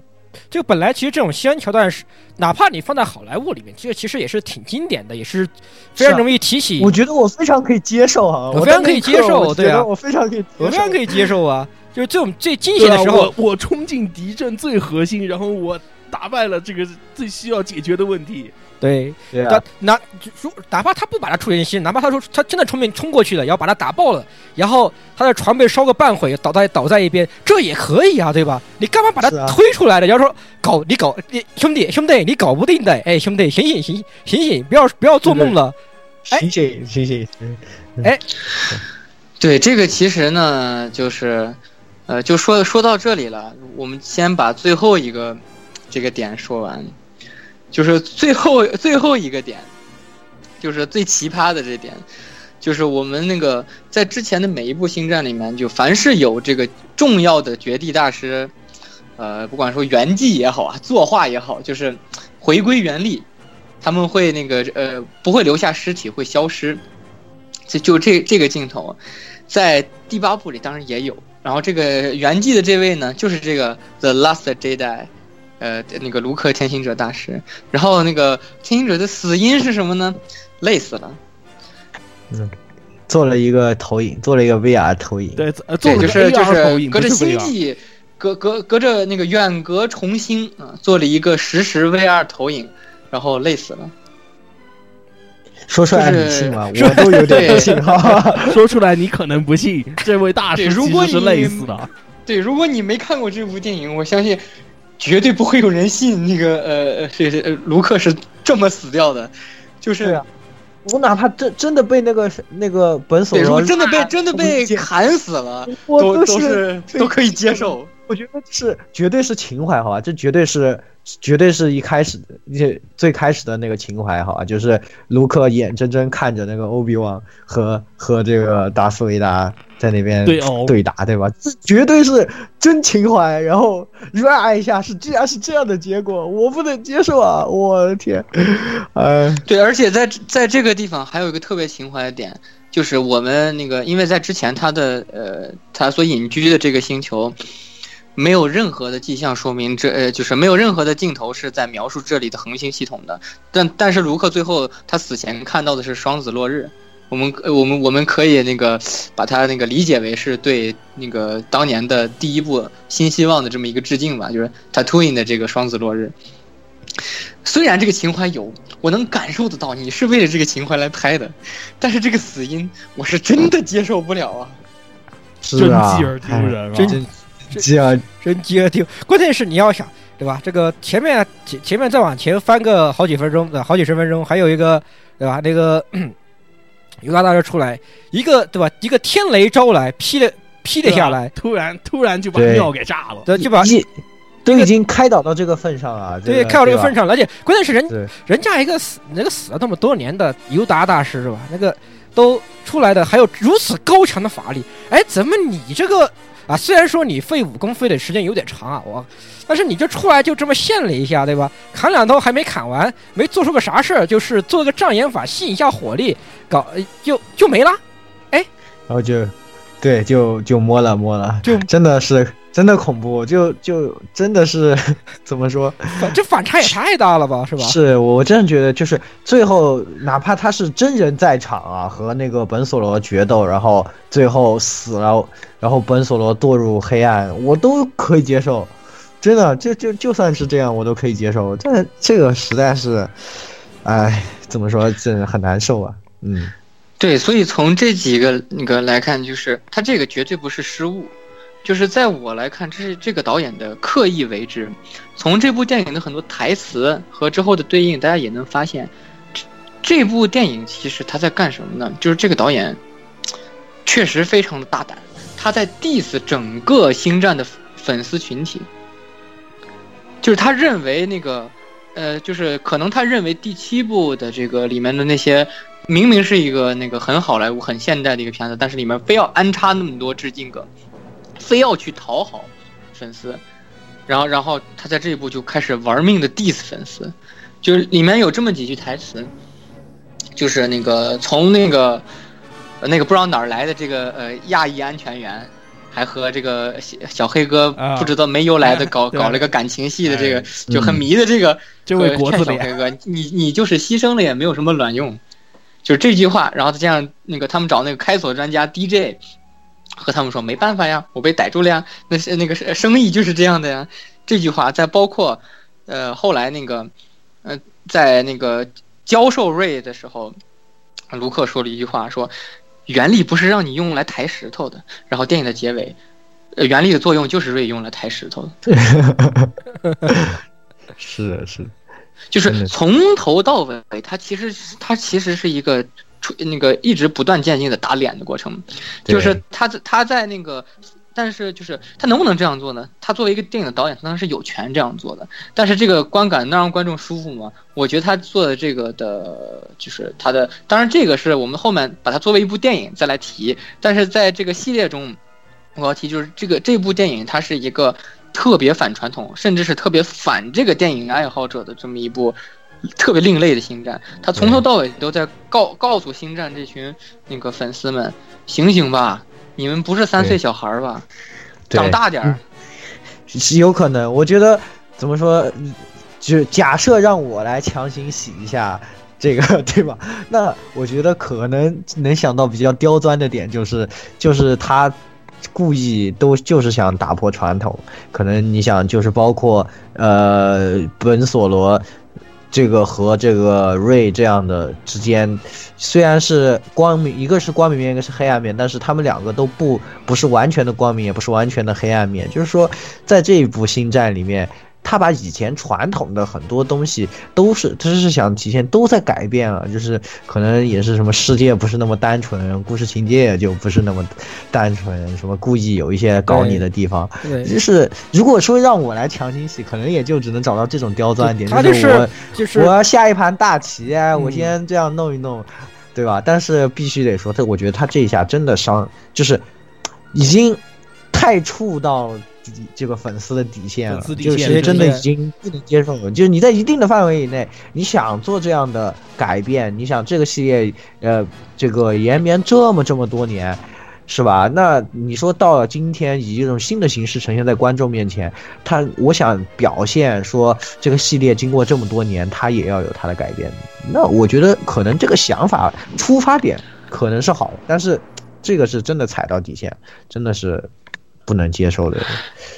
就本来其实这种西安桥段是，哪怕你放在好莱坞里面，这个其实也是挺经典的，也是非常容易提起。我觉得我非常可以接受啊，我非常可以接受，对啊，我非常可以，我非常可以接受啊。就是这种最惊险的时候，我我冲进敌阵最核心，然后我打败了这个最需要解决的问题。对，对啊，哪如哪怕他不把他出人心，哪怕他说他真的冲面冲过去了，然后把他打爆了，然后他的船被烧个半毁，倒在倒在一边，这也可以啊，对吧？你干嘛把他推出来的？然后说搞你搞你兄弟兄弟你搞不定的，哎兄弟醒醒醒醒醒，不要不要做梦了，醒醒醒醒，哎，对这个其实呢，就是呃，就说说到这里了，我们先把最后一个这个点说完。就是最后最后一个点，就是最奇葩的这点，就是我们那个在之前的每一部星战里面，就凡是有这个重要的绝地大师，呃，不管说圆寂也好啊，作画也好，就是回归原力，他们会那个呃不会留下尸体，会消失。就就这这个镜头，在第八部里当然也有。然后这个圆寂的这位呢，就是这个 The Last Jedi。呃，那个卢克天行者大师，然后那个天行者的死因是什么呢？累死了。嗯，做了一个投影，做了一个 VR 投影。对，呃，做就是就是隔着星际，隔隔隔着那个远隔重星啊，做了一个实时 VR 投影，然后累死了。说出来你信吗？我都有点不信哈。(laughs) 说出来你可能不信，这位大师其实是累死的。对，如果你没看过这部电影，我相信。绝对不会有人信那个呃，这这卢克是这么死掉的，就是我哪怕真真的被那个那个本所罗真的被真的被砍死了，都都是都可以接受。我觉得是绝对是情怀，好吧，这绝对是绝对是一开始的最开始的那个情怀，好吧，就是卢克眼睁睁看着那个欧比旺和和这个达斯维达在那边对对打，对吧？这绝对是真情怀。然后哇一下是竟然是这样的结果，我不能接受啊！我的天，呃，对，而且在在这个地方还有一个特别情怀的点，就是我们那个因为在之前他的呃他所隐居的这个星球。没有任何的迹象说明这呃，就是没有任何的镜头是在描述这里的恒星系统的。但但是卢克最后他死前看到的是双子落日，我们呃我们我们可以那个把它那个理解为是对那个当年的第一部新希望的这么一个致敬吧，就是 Tatooine 的这个双子落日。虽然这个情怀有，我能感受得到你是为了这个情怀来拍的，但是这个死因我是真的接受不了啊！真是啊继而丢人啊！真真这样真接着听。关键是你要想，对吧？这个前面前前面再往前翻个好几分钟，对吧？好几十分钟，还有一个，对吧？那个 (clears throat) 尤达大师出来，一个对吧？一个天雷招来，劈了劈了下来，突然突然就把对庙给炸了。对，就把已都已经开导到这个份上了，对个看到这个份上，上了，而且关键是人人家一个死那个死了那么多年的尤达大师是吧？那个都出来的还有如此高强的法力，哎，怎么你这个啊？虽然说你废武功废的时间有点长啊，我，但是你这出来就这么现了一下，对吧？砍两刀还没砍完，没做出个啥事儿，就是做个障眼法吸引一下火力，搞呃就就没了。哎然后就对就就摸了摸了，就 (laughs) 真的是真的恐怖，就就真的是 (laughs) 怎么说？这反差也太大了吧，是吧？是我真的觉得，就是最后哪怕他是真人在场啊，和那个本索罗决斗，然后最后死了，然后本索罗堕入黑暗，我都可以接受。真的，就就就算是这样，我都可以接受。但这个实在是，哎，怎么说，这很难受啊。嗯，对，所以从这几个那个来看，就是他这个绝对不是失误，就是在我来看，这是这个导演的刻意为之。从这部电影的很多台词和之后的对应，大家也能发现，这这部电影其实他在干什么呢？就是这个导演确实非常的大胆，他在 diss 整个星战的粉丝群体，就是他认为那个。呃，就是可能他认为第七部的这个里面的那些明明是一个那个很好莱坞、很现代的一个片子，但是里面非要安插那么多致敬梗，非要去讨好粉丝，然后然后他在这一步就开始玩命的 diss 粉丝，就是里面有这么几句台词，就是那个从那个呃那个不知道哪儿来的这个呃亚裔安全员。还和这个小小黑哥啊不知道没由来的 (laughs) 搞对搞了个感情戏的这个哎就很迷的这个这位国字脸，黑哥，你你就是牺牲了也没有什么卵用，就是这句话，然后再加上那个他们找那个开锁专家 DJ，和他们说没办法呀，我被逮住了呀，那是那个生意就是这样的呀。这句话在包括，呃，后来那个，呃，在那个教授瑞的时候，卢克说了一句话，说原力不是让你用来抬石头的。然后电影的结尾，呃，原力的作用就是瑞用来抬石头的。(laughs) 是是，就是从头到尾，它其实它其实是一个出那个一直不断渐进的打脸的过程，就是他在他在那个，但是就是他能不能这样做呢？他作为一个电影的导演，他当然是有权这样做的。但是这个观感能让观众舒服吗？我觉得他做的这个的，就是他的，当然这个是我们后面把它作为一部电影再来提，但是在这个系列中，我要提就是这个这部电影它是一个特别反传统，甚至是特别反这个电影爱好者的这么一部特别另类的星战。他从头到尾都在告告诉星战这群那个粉丝们，醒醒吧，你们不是三岁小孩儿吧？长大点儿。是有可能。我觉得怎么说，嗯就假设让我来强行洗一下这个，(laughs) 对吧？那我觉得可能能想到比较刁钻的点，就是就是他故意都就是想打破传统，可能你想就是包括呃本索罗。这个和这个瑞这样的之间，虽然是光明，一个是光明面，一个是黑暗面，但是他们两个都不不是完全的光明，也不是完全的黑暗面。就是说，在这一部星战里面，他把以前传统的很多东西都是，他是想体现都在改变了，就是可能也是什么世界不是那么单纯，故事情节也就不是那么单纯，什么故意有一些搞你的地方。对，就是如果说让我来强行洗，可能也就只能找到这种刁钻点，他就是我就是我要下一盘大棋啊，我嗯先这样弄一弄，对吧？但是必须得说，他我觉得他这一下真的伤，就是已经太触到底这个粉丝的底线了，就线是真的已经不能接受了。就是你在一定的范围以内，你想做这样的改变，你想这个系列呃这个延绵这么这么多年。是吧？那你说到了今天以这种新的形式呈现在观众面前，他我想表现说这个系列经过这么多年，它也要有它的改变。那我觉得可能这个想法出发点可能是好的，但是这个是真的踩到底线，真的是不能接受的。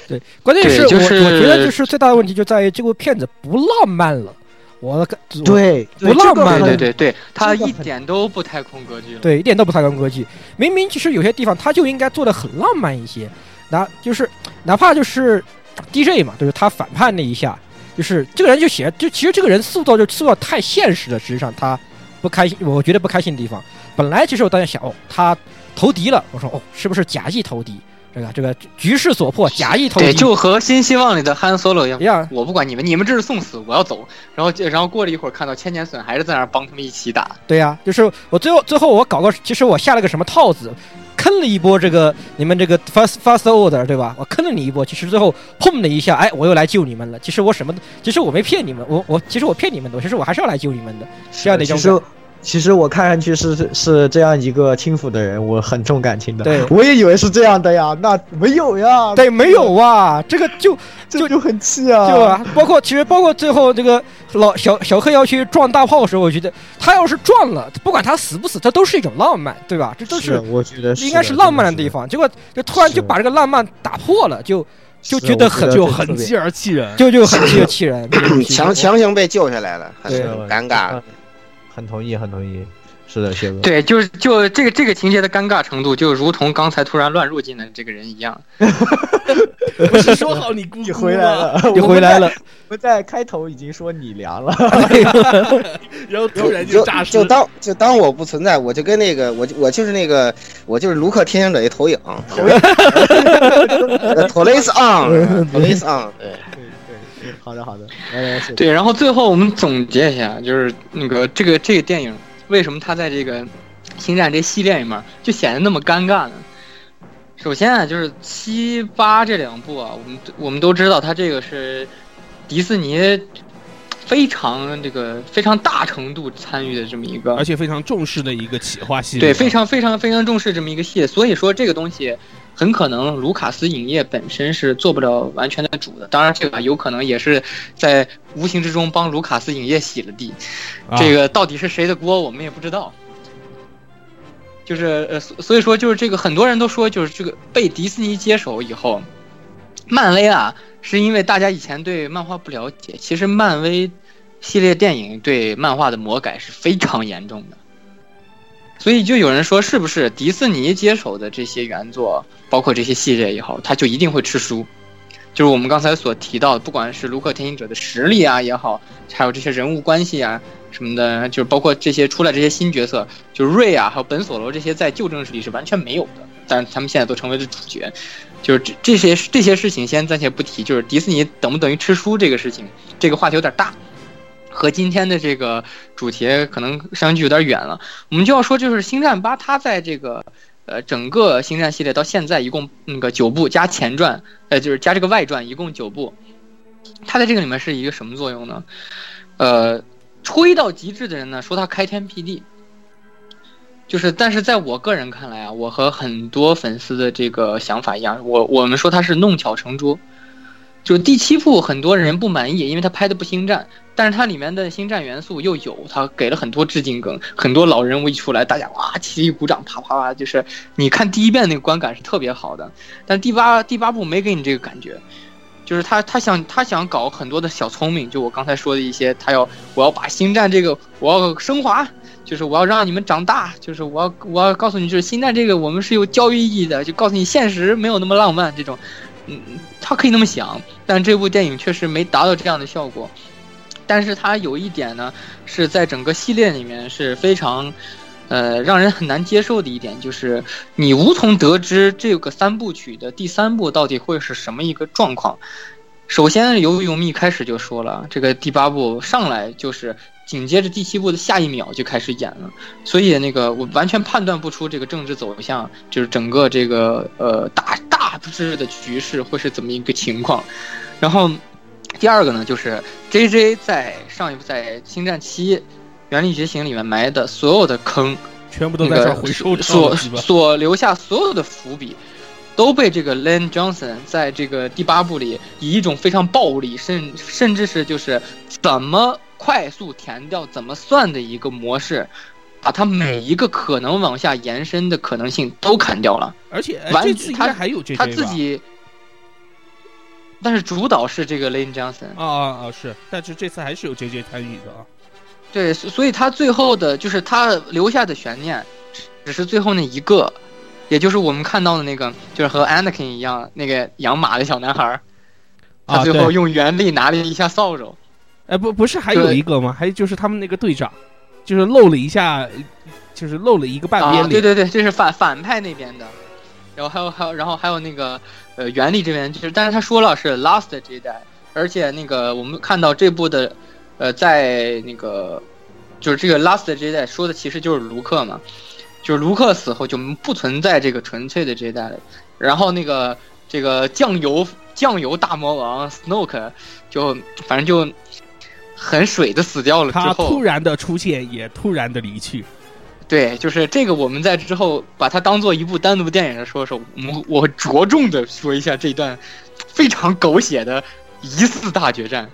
对，关键是我、就是我觉得就是最大的问题就在于这部片子不浪漫了。我的我对，不浪漫对这个很对对，他一点都不太空格局了。对，一点都不太空科技。明明其实有些地方他就应该做的很浪漫一些，哪就是哪怕就是 DJ 嘛，就是他反叛那一下，就是这个人就写，就其实这个人塑造就塑造太现实了。实际上他不开心，我觉得不开心的地方，本来其实我当时想，哦，他投敌了，我说哦，是不是假意投敌？这个这个局势所迫，假意投敌，对，就和新希望里的 Han Solo 一样一。样。我不管你们，你们这是送死，我要走。然后，然后过了一会儿，看到千年隼还是在那儿帮他们一起打。对呀、就是我最后最后我搞个，其实我下了个什么套子，坑了一波这个你们这个 fast fast order 对吧？我坑了你一波，其实最后砰的一下，哎，我又来救你们了。其实我什么都，其实我没骗你们，我我其实我骗你们的，其实我还是要来救你们的，这样的一种其实我看上去是是是这样一个轻浮的人，我很重感情的。对我也以为是这样的呀，那没有呀。对，没有啊，这个就这就很气啊。就啊，包括其实包括最后这个老小小黑要去撞大炮的时候，我觉得他要是撞了，不管他死不死，这都是一种浪漫，对吧？这都是我觉得应该是浪漫的地方，结果就突然就把这个浪漫打破了，就就觉得很就很气而气人，就就很气 (coughs) 气人，强强行被救下来了，很对尴尬。很同意，很同意。是的，谢哥。对，就是就这个这个情节的尴尬程度，就如同刚才突然乱入进来这个人一样。(laughs) (laughs) 不是说好你姑姑你回来了，(laughs) 你回来了。我们在开头已经说你凉了，然后突然就诈尸，就当就当我不存在，我就跟那个我我就是那个我就是卢克天行者一投影，投影托雷斯昂，托雷斯昂，对。好的好的，(laughs) 来来来。对，然后最后我们总结一下，就是那个这个这个电影为什么它在这个星战这系列里面就显得那么尴尬呢？首先啊，就是七八这两部啊，我们我们都知道它这个是迪士尼非常这个非常大程度参与的这么一个，而且非常重视的一个企划系列对，非常非常非常重视这么一个系列，所以说这个东西很可能卢卡斯影业本身是做不了完全的主的，当然这个有可能也是在无形之中帮卢卡斯影业洗了地，啊这个到底是谁的锅我们也不知道。就是呃，所所以说就是这个很多人都说，就是这个被迪士尼接手以后，漫威啊，是因为大家以前对漫画不了解，其实漫威系列电影对漫画的魔改是非常严重的。所以就有人说，是不是迪士尼接手的这些原作，包括这些系列也好，他就一定会吃书？就是我们刚才所提到的，不管是卢克天行者的实力啊也好，还有这些人物关系啊什么的，就是包括这些出来这些新角色，就是瑞啊，还有本索罗这些在旧正史里是完全没有的，但是他们现在都成为了主角。就是这这些这些事情先暂且不提，就是迪士尼等不等于吃书这个事情，这个话题有点大。和今天的这个主题可能相距有点远了，我们就要说，就是《星战八》它在这个呃整个星战系列到现在一共那个九部加前传，呃就是加这个外传，一共九部。它在这个里面是一个什么作用呢？呃，吹到极致的人呢说它开天辟地，就是但是在我个人看来啊，我和很多粉丝的这个想法一样，我我们说它是弄巧成拙。就第七部很多人不满意，因为他拍的不星战，但是它里面的星战元素又有，他给了很多致敬梗，很多老人物一出来，大家哇起立鼓掌，啪啪啪，就是你看第一遍那个观感是特别好的，但第八第八部没给你这个感觉，就是他他想他想搞很多的小聪明，就我刚才说的一些，他要我要把星战这个我要升华，就是我要让你们长大，就是我要我要告诉你，就是星战这个我们是有教育意义的，就告诉你现实没有那么浪漫这种。嗯，他可以那么想，但这部电影确实没达到这样的效果。但是它有一点呢，是在整个系列里面是非常，呃，让人很难接受的一点，就是你无从得知这个三部曲的第三部到底会是什么一个状况。首先，由于我们一开始就说了，这个第八部上来就是紧接着第七部的下一秒就开始演了，所以那个我完全判断不出这个政治走向，就是整个这个呃大大致的局势会是怎么一个情况。然后第二个呢，就是 J J 在上一部在《星战七：原力觉醒》里面埋的所有的坑，全部都在回收所？所留下所有的伏笔，都被这个 Len Johnson 在这个第八部里以一种非常暴力，甚甚至是就是怎么快速填掉、怎么算的一个模式，把他每一个可能往下延伸的可能性都砍掉了。而且呃完这次应该他还有他自己，但是主导是这个 Len Johnson。啊啊啊是，但是这次还是有 JJ 参与的啊。对，所所以他最后的就是他留下的悬念，只只是最后那一个，也就是我们看到的那个，就是和 Anakin 一样那个养马的小男孩，他啊，最后，用原力拿了一下扫帚。哎不不是还有一个吗？还有就是他们那个队长，就是露了一下，就是露了一个半啊，边脸。对对对，这是反反派那边的，然后还有还有然后还有那个呃原力这边，就是但是他说了是 Last 这一代，而且那个我们看到这部的，呃，在那个就是这个 Last 这一代说的其实就是卢克嘛，就是卢克死后就不存在这个纯粹的这一代了，然后那个这个酱油酱油大魔王 Snoke 就反正就很水的死掉了之他后，突然的出现，也突然的离去。对，就是这个，我们在之后把它当做一部单独电影的说的时候，我们我着重的说一下这段非常狗血的疑似大决战。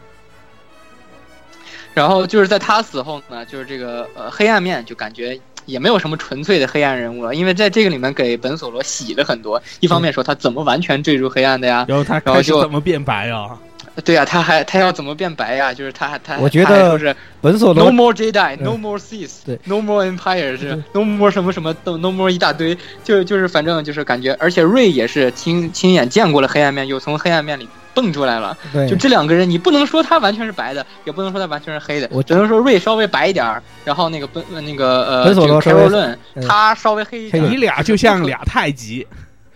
然后就是在他死后呢，就是这个呃黑暗面就感觉也没有什么纯粹的黑暗人物了，因为在这个里面给本索罗洗了很多。一方面说他怎么完全坠入黑暗的呀，然后他然后就怎么变白啊？对呀、他还他要怎么变白呀？就是他还他我觉得就是本所 No more Jedi, 嗯 No more Sith, 对 No more Empire 是 No more 什么什么都 No more 一大堆，就就是反正就是感觉，而且瑞也是亲亲眼见过了黑暗面，又从黑暗面里蹦出来了。对就这两个人，你不能说他完全是白的，也不能说他完全是黑的，我只能说瑞稍微白一点儿，然后那个奔那个呃本索罗这个 Carol 嗯他稍微黑一点。你俩就像俩太极，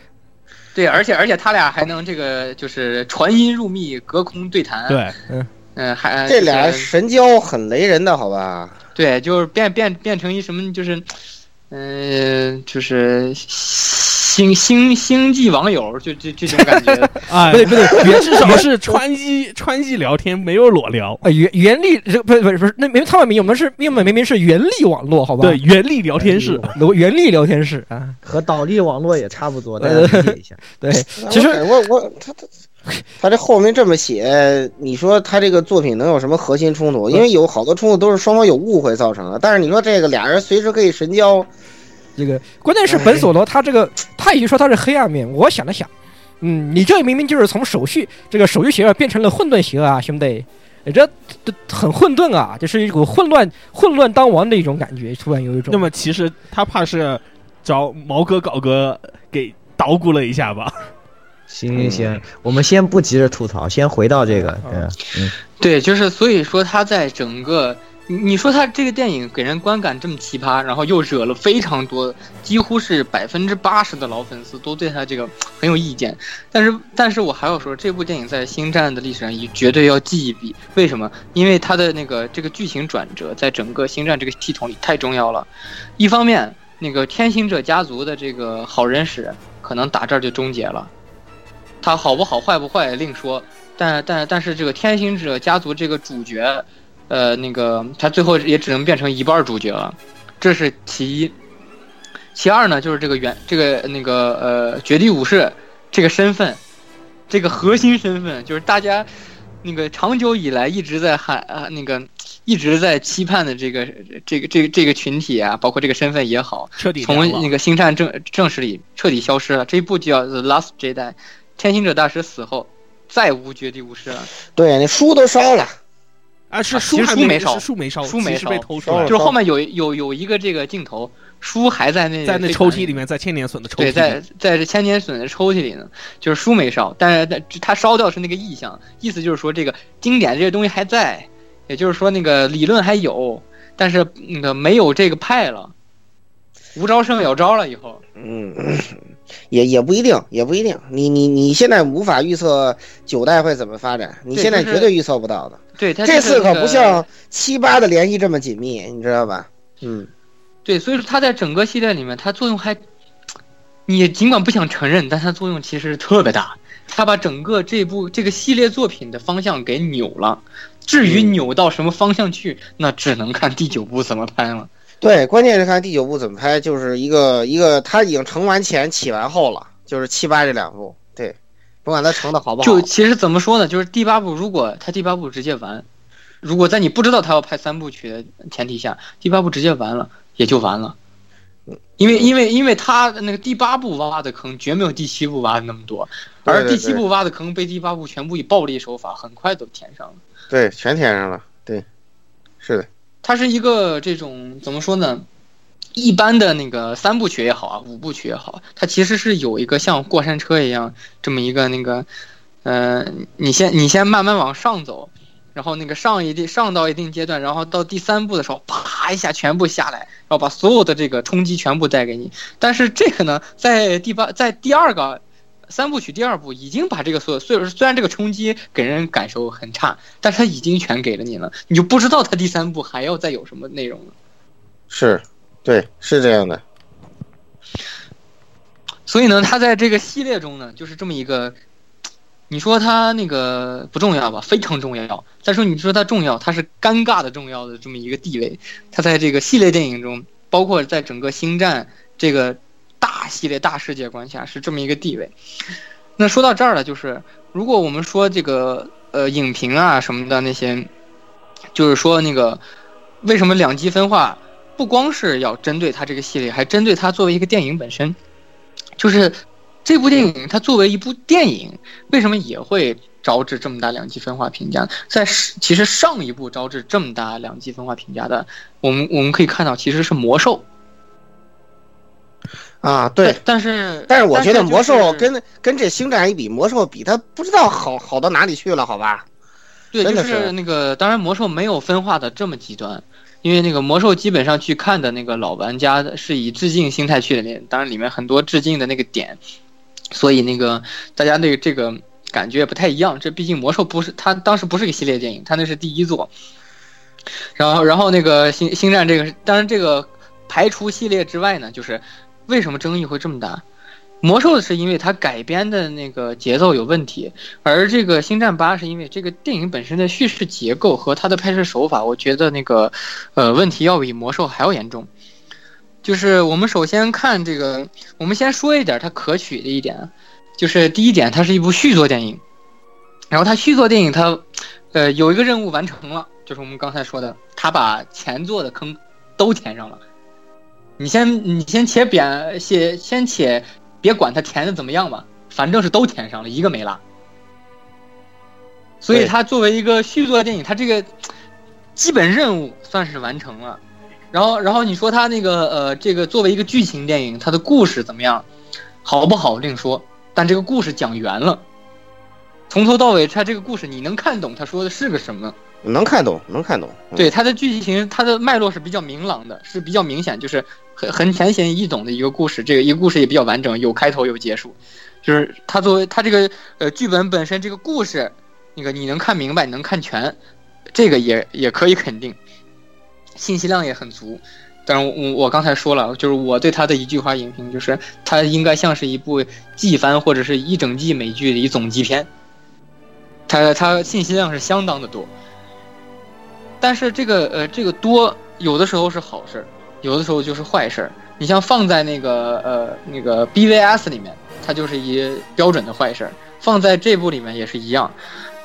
(laughs) 对，而且而且他俩还能这个就是传音入密，隔空对谈。，对，嗯，还这俩神交很雷人的，好吧？对，就是变变变成一什么，就是，嗯、就是星星星际网友，就这这种感觉。(laughs) 哎不，对不对，原至少是川机川机聊天，没有裸聊。呃原原力这不是不是不是，那明他们明我们是因为明明是原力网络，好吧？对，原力聊天室，原原力聊天室啊，和倒立网络也差不多，大呃家理解一下。(laughs) 对，其实我我他他他这后面这么写，你说他这个作品能有什么核心冲突？因为有好多冲突都是双方有误会造成的。但是你说这个俩人随时可以神交，这个 (laughs) 关键是本索罗他这个 (tsk) 他已经说他是黑暗面，我想了想，嗯，你这明明就是从手续这个手续邪恶变成了混沌邪恶啊，兄弟，你这这很混沌啊，就是一股混乱混乱当王的一种感觉，突然有一种。那么其实他怕是找毛哥搞哥给捣鼓了一下吧？行行行，我们先不急着吐槽，先回到这个，嗯。嗯，对，就是所以说他在整个，你说他这个电影给人观感这么奇葩，然后又惹了非常多，几乎是百分之八十的老粉丝都对他这个很有意见。但是，但是我还要说，这部电影在星战的历史上也绝对要记一笔。为什么？因为它的那个这个剧情转折，在整个星战这个系统里太重要了。一方面，那个天行者家族的这个好人史可能打这儿就终结了，他好不好坏不坏另说。但但但是这个天行者家族这个主角，呃，那个他最后也只能变成一半主角了，这是其一。其二呢，就是这个原这个那个呃绝地武士这个身份，这个核心身份，就是大家那个长久以来一直在喊啊那个一直在期盼的这个这个这个这个群体啊，包括这个身份也好，彻底从那个星战正正史里彻底消失了。这一部就叫《The Last Jedi》，天行者大师死后再无绝地武士了。对，那书都烧了。啊，是书还没书没烧书没烧，书没其实被烧偷出来了，就是后面有有有一个这个镜头，书还在那在那抽屉里面，在千年隼的抽屉对，里，在在这千年隼的抽屉里呢，就是书没烧，但是但它烧掉是那个意象，意思就是说这个经典这些东西还在，也就是说那个理论还有，但是那个没有这个派了，无招胜有招了以后。嗯，也也不一定，也不一定。你你你现在无法预测九代会怎么发展，你现在绝对预测不到的。对，它这次可不像七八的联系这么紧密，你知道吧？嗯，对，所以说它在整个系列里面，它作用还，你尽管不想承认，但它作用其实特别大。它把整个这部这个系列作品的方向给扭了。至于嗯扭到什么方向去，那只能看第九部怎么拍了。对，关键是看第九部怎么拍，就是一个一个他已经成完前起完后了，就是七八这两部，对，不管他成的好不好，就其实怎么说呢，就是第八部如果他第八部直接完，如果在你不知道他要拍三部曲的前提下，第八部直接完了也就完了。因为因为因为他那个第八部挖的坑绝没有第七部挖的那么多，而第七部挖的坑被第八部全部以暴力手法很快都填上了。对，全填上了。对，是的。它是一个这种怎么说呢？一般的那个三部曲也好啊，五部曲也好，它其实是有一个像过山车一样这么一个那个，呃，你先你先慢慢往上走。然后那个上一定上到一定阶段，然后到第三步的时候，啪一下全部下来，然后把所有的这个冲击全部带给你。但是这个呢，在第八在第二个三部曲第二部已经把这个所有，虽虽然这个冲击给人感受很差，但是他已经全给了你了，你就不知道他第三部还要再有什么内容了。是，对，是这样的。所以呢，他在这个系列中呢，就是这么一个。你说他那个不重要吧？非常重要。再说你说他重要，他是尴尬的重要的这么一个地位。他在这个系列电影中，包括在整个星战这个大系列大世界观下是这么一个地位。那说到这儿了，就是如果我们说这个呃影评啊什么的那些，就是说那个为什么两极分化不光是要针对它这个系列，还针对它作为一个电影本身，就是。这部电影它作为一部电影，为什么也会招致这么大两极分化评价？在其实上一部招致这么大两极分化评价的，我们我们可以看到其实是魔兽。啊，对，但是但是我觉得魔兽跟跟这星战一比，魔兽比它不知道好好到哪里去了，好吧？对，就是那个，当然魔兽没有分化的这么极端。因为那个魔兽基本上去看的那个老玩家是以致敬心态去的，当然里面很多致敬的那个点，所以那个大家那个这个感觉也不太一样。这毕竟魔兽不是它当时不是个系列电影，它那是第一作。然后然后那个星星战这个，当然这个排除系列之外呢，就是为什么争议会这么大？魔兽是因为它改编的那个节奏有问题，而这个星战八是因为这个电影本身的叙事结构和它的拍摄手法，我觉得那个，呃，问题要比魔兽还要严重。就是我们首先看这个，我们先说一点它可取的一点，就是第一点，它是一部续作电影，然后它续作电影它，呃，有一个任务完成了，就是我们刚才说的，它把前作的坑都填上了。你先你先且扁先先且。别管它填的怎么样吧，反正是都填上了，一个没落。所以它作为一个续作电影，它这个基本任务算是完成了。然后，然后你说它那个呃，这个作为一个剧情电影，它的故事怎么样，好不好另说。但这个故事讲圆了，从头到尾，它这个故事你能看懂他说的是个什么？能看懂，能看懂。对它的剧情，它的脉络是比较明朗的，是比较明显，就是很很浅显易懂的一个故事。这个一个故事也比较完整，有开头有结束。就是它作为它这个呃剧本本身这个故事，那个你能看明白，你能看全，这个也也可以肯定，信息量也很足。但是我我刚才说了，就是我对它的一句话影评，就是它应该像是一部季番或者是一整季美剧的一总集片。它它信息量是相当的多。但是这个呃，这个多有的时候是好事儿，有的时候就是坏事儿。你像放在那个呃那个 BVS 里面，它就是一标准的坏事儿；放在这部里面也是一样，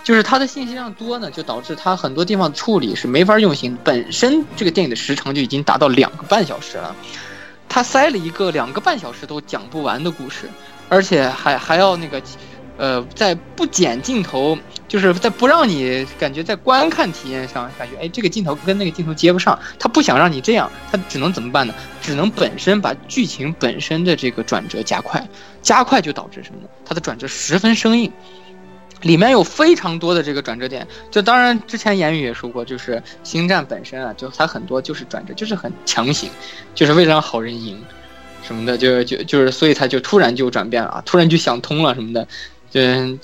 就是它的信息量多呢，就导致它很多地方处理是没法用心。本身这个电影的时长就已经达到两个半小时了，它塞了一个两个半小时都讲不完的故事，而且还还要那个。呃，在不剪镜头，就是在不让你感觉在观看体验上感觉，哎，这个镜头跟那个镜头接不上，他不想让你这样，他只能怎么办呢？只能本身把剧情本身的这个转折加快，加快就导致什么呢？它的转折十分生硬，里面有非常多的这个转折点。就当然之前言语也说过，就是星战本身啊，就它很多就是转折，就是很强行，就是为了让好人赢，什么的，就就就是所以他就突然就转变了，突然就想通了什么的。嗯，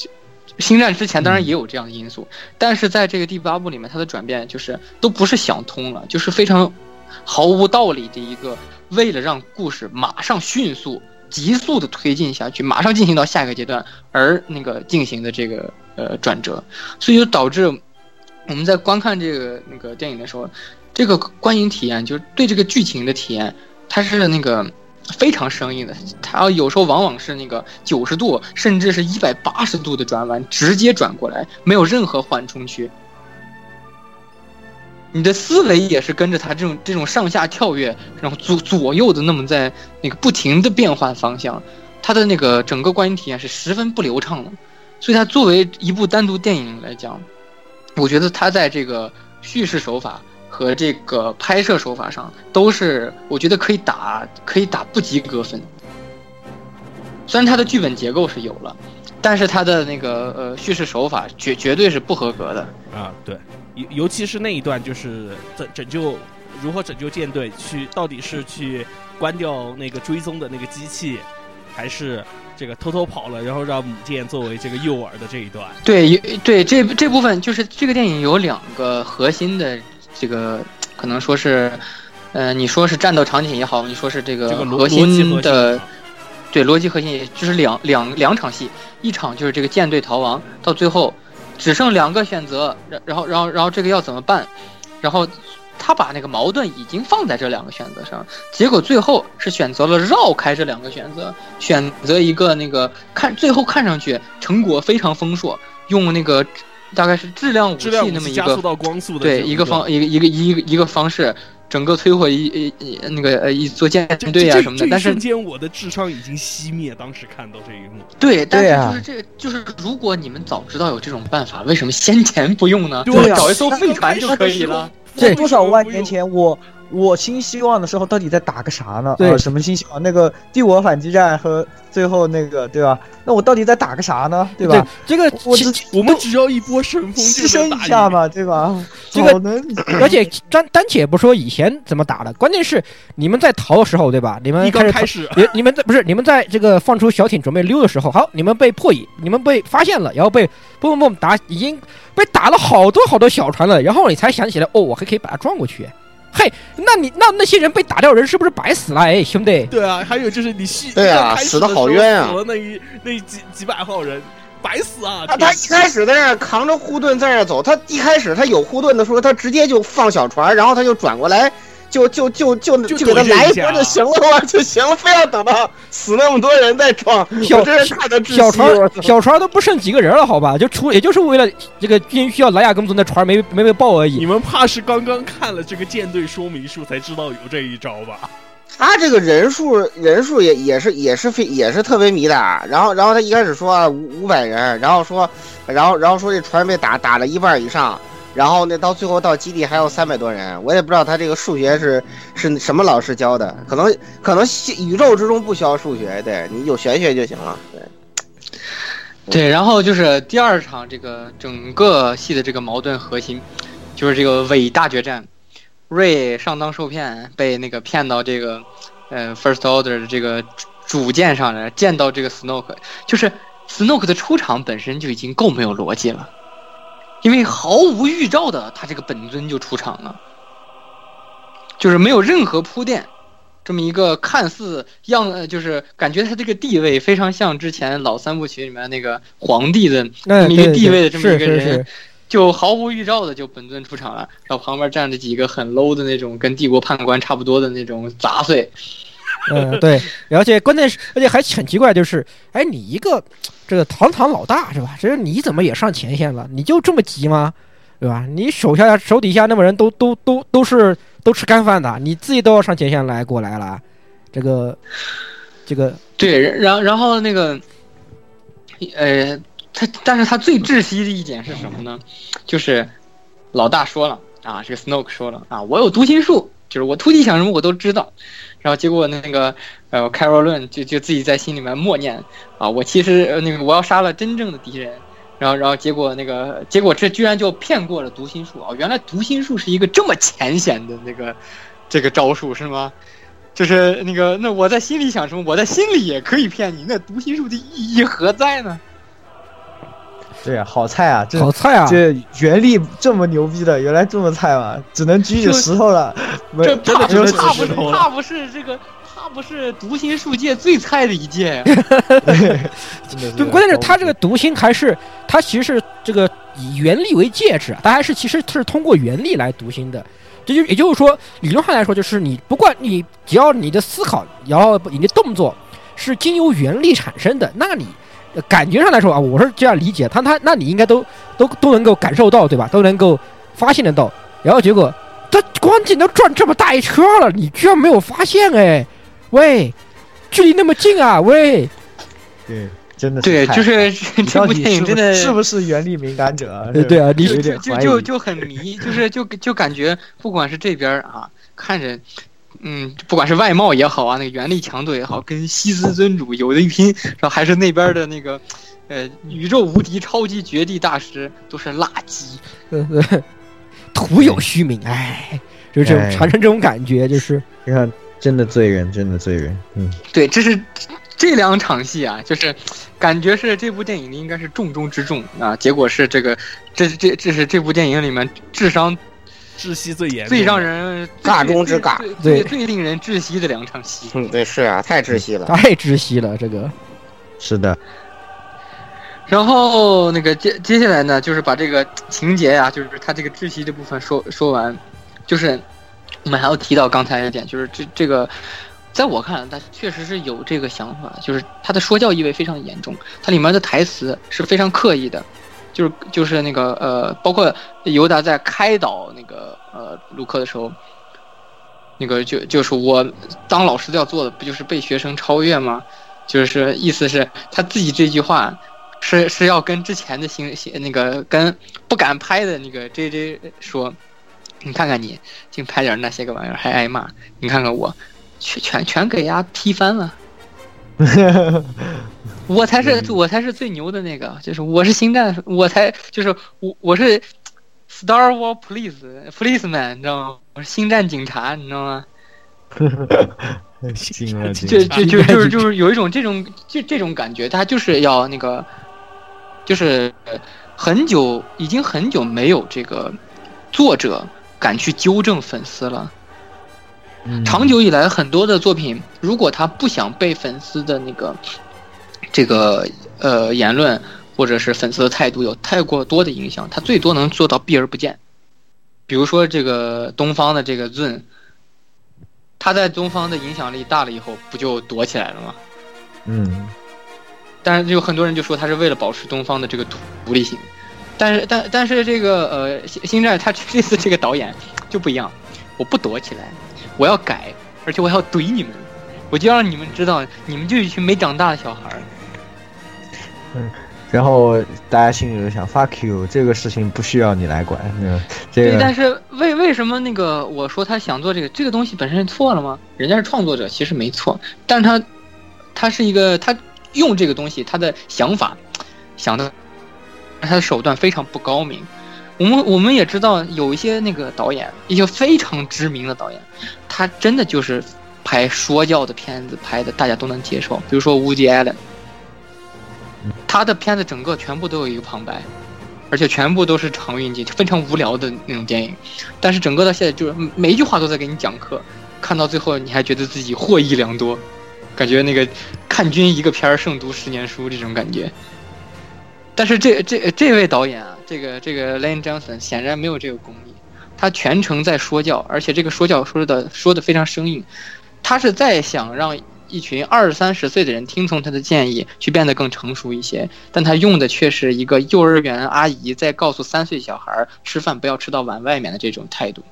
星战之前当然也有这样的因素，但是在这个第八部里面，它的转变就是都不是想通了，就是非常毫无道理的一个，为了让故事马上迅速、急速的推进下去，马上进行到下一个阶段而那个进行的这个呃转折，所以就导致我们在观看这个那个电影的时候，这个观影体验，就是对这个剧情的体验，它是那个非常生硬的。它有时候往往是那个九十度，甚至是一百八十度的转弯，直接转过来，没有任何缓冲区。你的思维也是跟着它这种这种上下跳跃，然后左左右的那么在那个不停的变换方向，它的那个整个观影体验是十分不流畅的。所以它作为一部单独电影来讲，我觉得它在这个叙事手法和这个拍摄手法上都是我觉得可以打可以打不及格分。虽然它的剧本结构是有了，但是它的那个呃叙事手法绝绝对是不合格的。啊，对，尤尤其是那一段，就是拯拯救如何拯救舰队，去到底是去关掉那个追踪的那个机器，还是这个偷偷跑了，然后让母舰作为这个诱饵的这一段。对，有对这这部分就是这个电影有两个核心的这个可能说是，呃，你说是战斗场景也好，你说是这个这个逻辑心的对逻辑核心，也就是两两两场戏，一场就是这个舰队逃亡，到最后只剩两个选择，然然后然后然后这个要怎么办？然后他把那个矛盾已经放在这两个选择上，结果最后是选择了绕开这两个选择，选择一个那个看最后看上去成果非常丰硕，用那个大概是质量武器那么一个加速到光速的对一个方一个一个一个一个方式，整个摧毁一一一那个呃一座舰这队啊什么的，但是瞬间我的智商已经熄灭。当时看到这一幕，对，但是就是这个，就是如果你们早知道有这种办法，为什么先前不用呢？对啊找一艘飞船就可以了。这多少万年前我我新希望的时候，到底在打个啥呢？对呃什么新希望？那个帝国反击战和最后那个，对吧？那我到底在打个啥呢？对吧？这个我只我们只要一波神风牺牲就打赢一下。嘛，对吧？这个能而且单单且不说以前怎么打的，关键是你们在逃的时候，对吧？你们一开始开始，你你们在不是你们在这个放出小艇准备溜的时候，好，你们被破译，你们被发现了，然后被嘣嘣嘣打，已经被打了好多好多小船了，然后你才想起来，哦，我还可以把它撞过去。嘿，那你那那些人被打掉人是不是白死了？哎，兄弟，对啊，还有就是你戏对啊死的好冤啊死了那一那几几百号人，白死啊！他他一开始在那儿扛着护盾在那儿走，他一开始他有护盾的时候，他直接就放小船，然后他就转过来，就就就就就就给他来一波就行了嘛，(laughs) 就行了，非要等到死那么多人再撞，小我真是看得窒息。小船小船都不剩几个人了，好吧？就出也就是为了这个军需要莱雅跟踪那船没没被爆而已你。们怕是刚刚看了这个舰队说明书才知道有这一招吧？他这个人数人数也也是也是非也是特别迷的，然后然后他一开始说啊五五百人，然后说，然后然后说这船被打打了一半以上，然后呢到最后到基地还有三百多人，我也不知道他这个数学是是什么老师教的，可能可能系宇宙之中不需要数学，对你有玄学就行了，对。对，然后就是第二场这个整个戏的这个矛盾核心，就是这个伪大决战，瑞上当受骗，被那个骗到这个呃 First Order 的这个主主舰上来，见到这个 Snoke，就是 Snoke 的出场本身就已经够没有逻辑了，因为毫无预兆的他这个本尊就出场了，就是没有任何铺垫。这么一个看似样，呃，就是感觉他这个地位非常像之前老三部曲里面那个皇帝的那这么一个地位的这么一个人，就毫无预兆的就本尊出场了，然后旁边站着几个很 low 的那种跟帝国判官差不多的那种杂碎，嗯，对，而且关键是，而且还很奇怪，就是，哎，你一个这个堂堂老大是吧？这你怎么也上前线了？你就这么急吗？对吧？你手下手底下那么人都都都都是都吃干饭的，你自己都要上前线来过来了，这个这个对，然然后那个，呃，他但是他最窒息的一点是什么呢？就是老大说了啊，这个 Snoke 说了啊，我有读心术，就是我徒弟想什么我都知道。然后结果那个呃，凯罗伦就就自己在心里面默念啊，我其实那个我要杀了真正的敌人。然后然后结果那个结果这居然就骗过了读心术啊！原来读心术是一个这么浅显的那个这个招数是吗？就是那个，那我在心里想什么，我在心里也可以骗你。那读心术的意义何在呢？对啊，好菜啊，这好菜啊！这原力这么牛逼的，原来这么菜嘛，只能举起石头了。没这怕真的只能举怕不是石头了。怕不是这个怕不是读心术界最菜的一届呀 (laughs) (laughs) 真的对，关键是他这个读心还是他其实是这个以原力为介质，他还是其实是通过原力来读心的。这就也就是说，理论上来说，就是你不管你只要你的思考，然后你的动作是经由原力产生的，那你呃感觉上来说啊，我是这样理解，他他那你应该都都都能够感受到，对吧？都能够发现得到。然后结果他关键都转这么大一圈了，你居然没有发现哎？喂，距离那么近啊？喂，对，真的是对，就是这部电影真的是不是原力敏感者啊？呃对啊，你有就点就就就很迷，就是就就感觉不管是这边啊，看着，嗯，不管是外貌也好啊，那个原力强度也好，跟西斯尊主有的一拼，然后还是那边的那个，呃，宇宙无敌超级绝地大师都是垃圾。呃呃徒有虚名，哎，就是这种哎产生这种感觉，就是你看，真的罪人，真的罪人，嗯，对，这是这两场戏啊，就是感觉是这部电影应该是重中之重啊，结果是这个，这这这是这部电影里面智商窒息最严重，最让人尬中之尬最最对最最令人窒息的两场戏。嗯，对，是啊，太窒息了。太窒息了。这个是的，然后那个接接下来呢，就是把这个情节呀、就是他这个窒息的部分说说完，就是我们还要提到刚才一点，就是这这个，在我看来，他确实是有这个想法，就是他的说教意味非常严重，它里面的台词是非常刻意的，就是就是那个呃，包括尤达在开导那个呃卢克的时候。那个就就是我当老师要做的不就是被学生超越吗？就是意思是他自己这句话是是要跟之前的星星那个跟不敢拍的那个 J J 说，你看看你净拍点那些个玩意儿还挨骂，你看看我，全全全给丫踢翻了。(laughs) 我才是我才是最牛的那个，就是我是星战，我才就是我我是 Star War Police Policeman，你知道吗？我是星战警察，你知道吗？(laughs) 惊了，惊就了就就就是就是有一种这种就这种感觉，他就是要那个，就是很久已经很久没有这个作者敢去纠正粉丝了。嗯长久以来，很多的作品，如果他不想被粉丝的那个这个呃言论或者是粉丝的态度有太过多的影响，他最多能做到避而不见。比如说这个东方的这个 Zun，他在东方的影响力大了以后，不就躲起来了吗？嗯，但是有很多人就说他是为了保持东方的这个独独立性，但是但但是这个呃星星战他这次这个导演就不一样，我不躲起来，我要改，而且我要怼你们，我就让你们知道你们就一群没长大的小孩儿。然后大家心里就想 fuck you，这个事情不需要你来管，嗯，这对，但是为为什么那个我说他想做这个这个东西本身错了吗？人家是创作者，其实没错，但是他他是一个他用这个东西，他的想法想的他的手段非常不高明。我们我们也知道有一些那个导演，一些非常知名的导演，他真的就是拍说教的片子拍的大家都能接受，比如说乌迪艾伦他的片子整个全部都有一个旁白，而且全部都是长运镜，非常无聊的那种电影。但是整个到现在就是每一句话都在给你讲课，看到最后你还觉得自己获益良多，感觉那个看君一个片儿胜读十年书这种感觉。但是这这这位导演啊，这个这个 Lane Johnson 显然没有这个功力，他全程在说教，而且这个说教说的说的非常生硬，他是在想让一群二三十岁的人听从他的建议，去变得更成熟一些，但他用的却是一个幼儿园阿姨在告诉三岁小孩儿吃饭不要吃到碗外面的这种态度。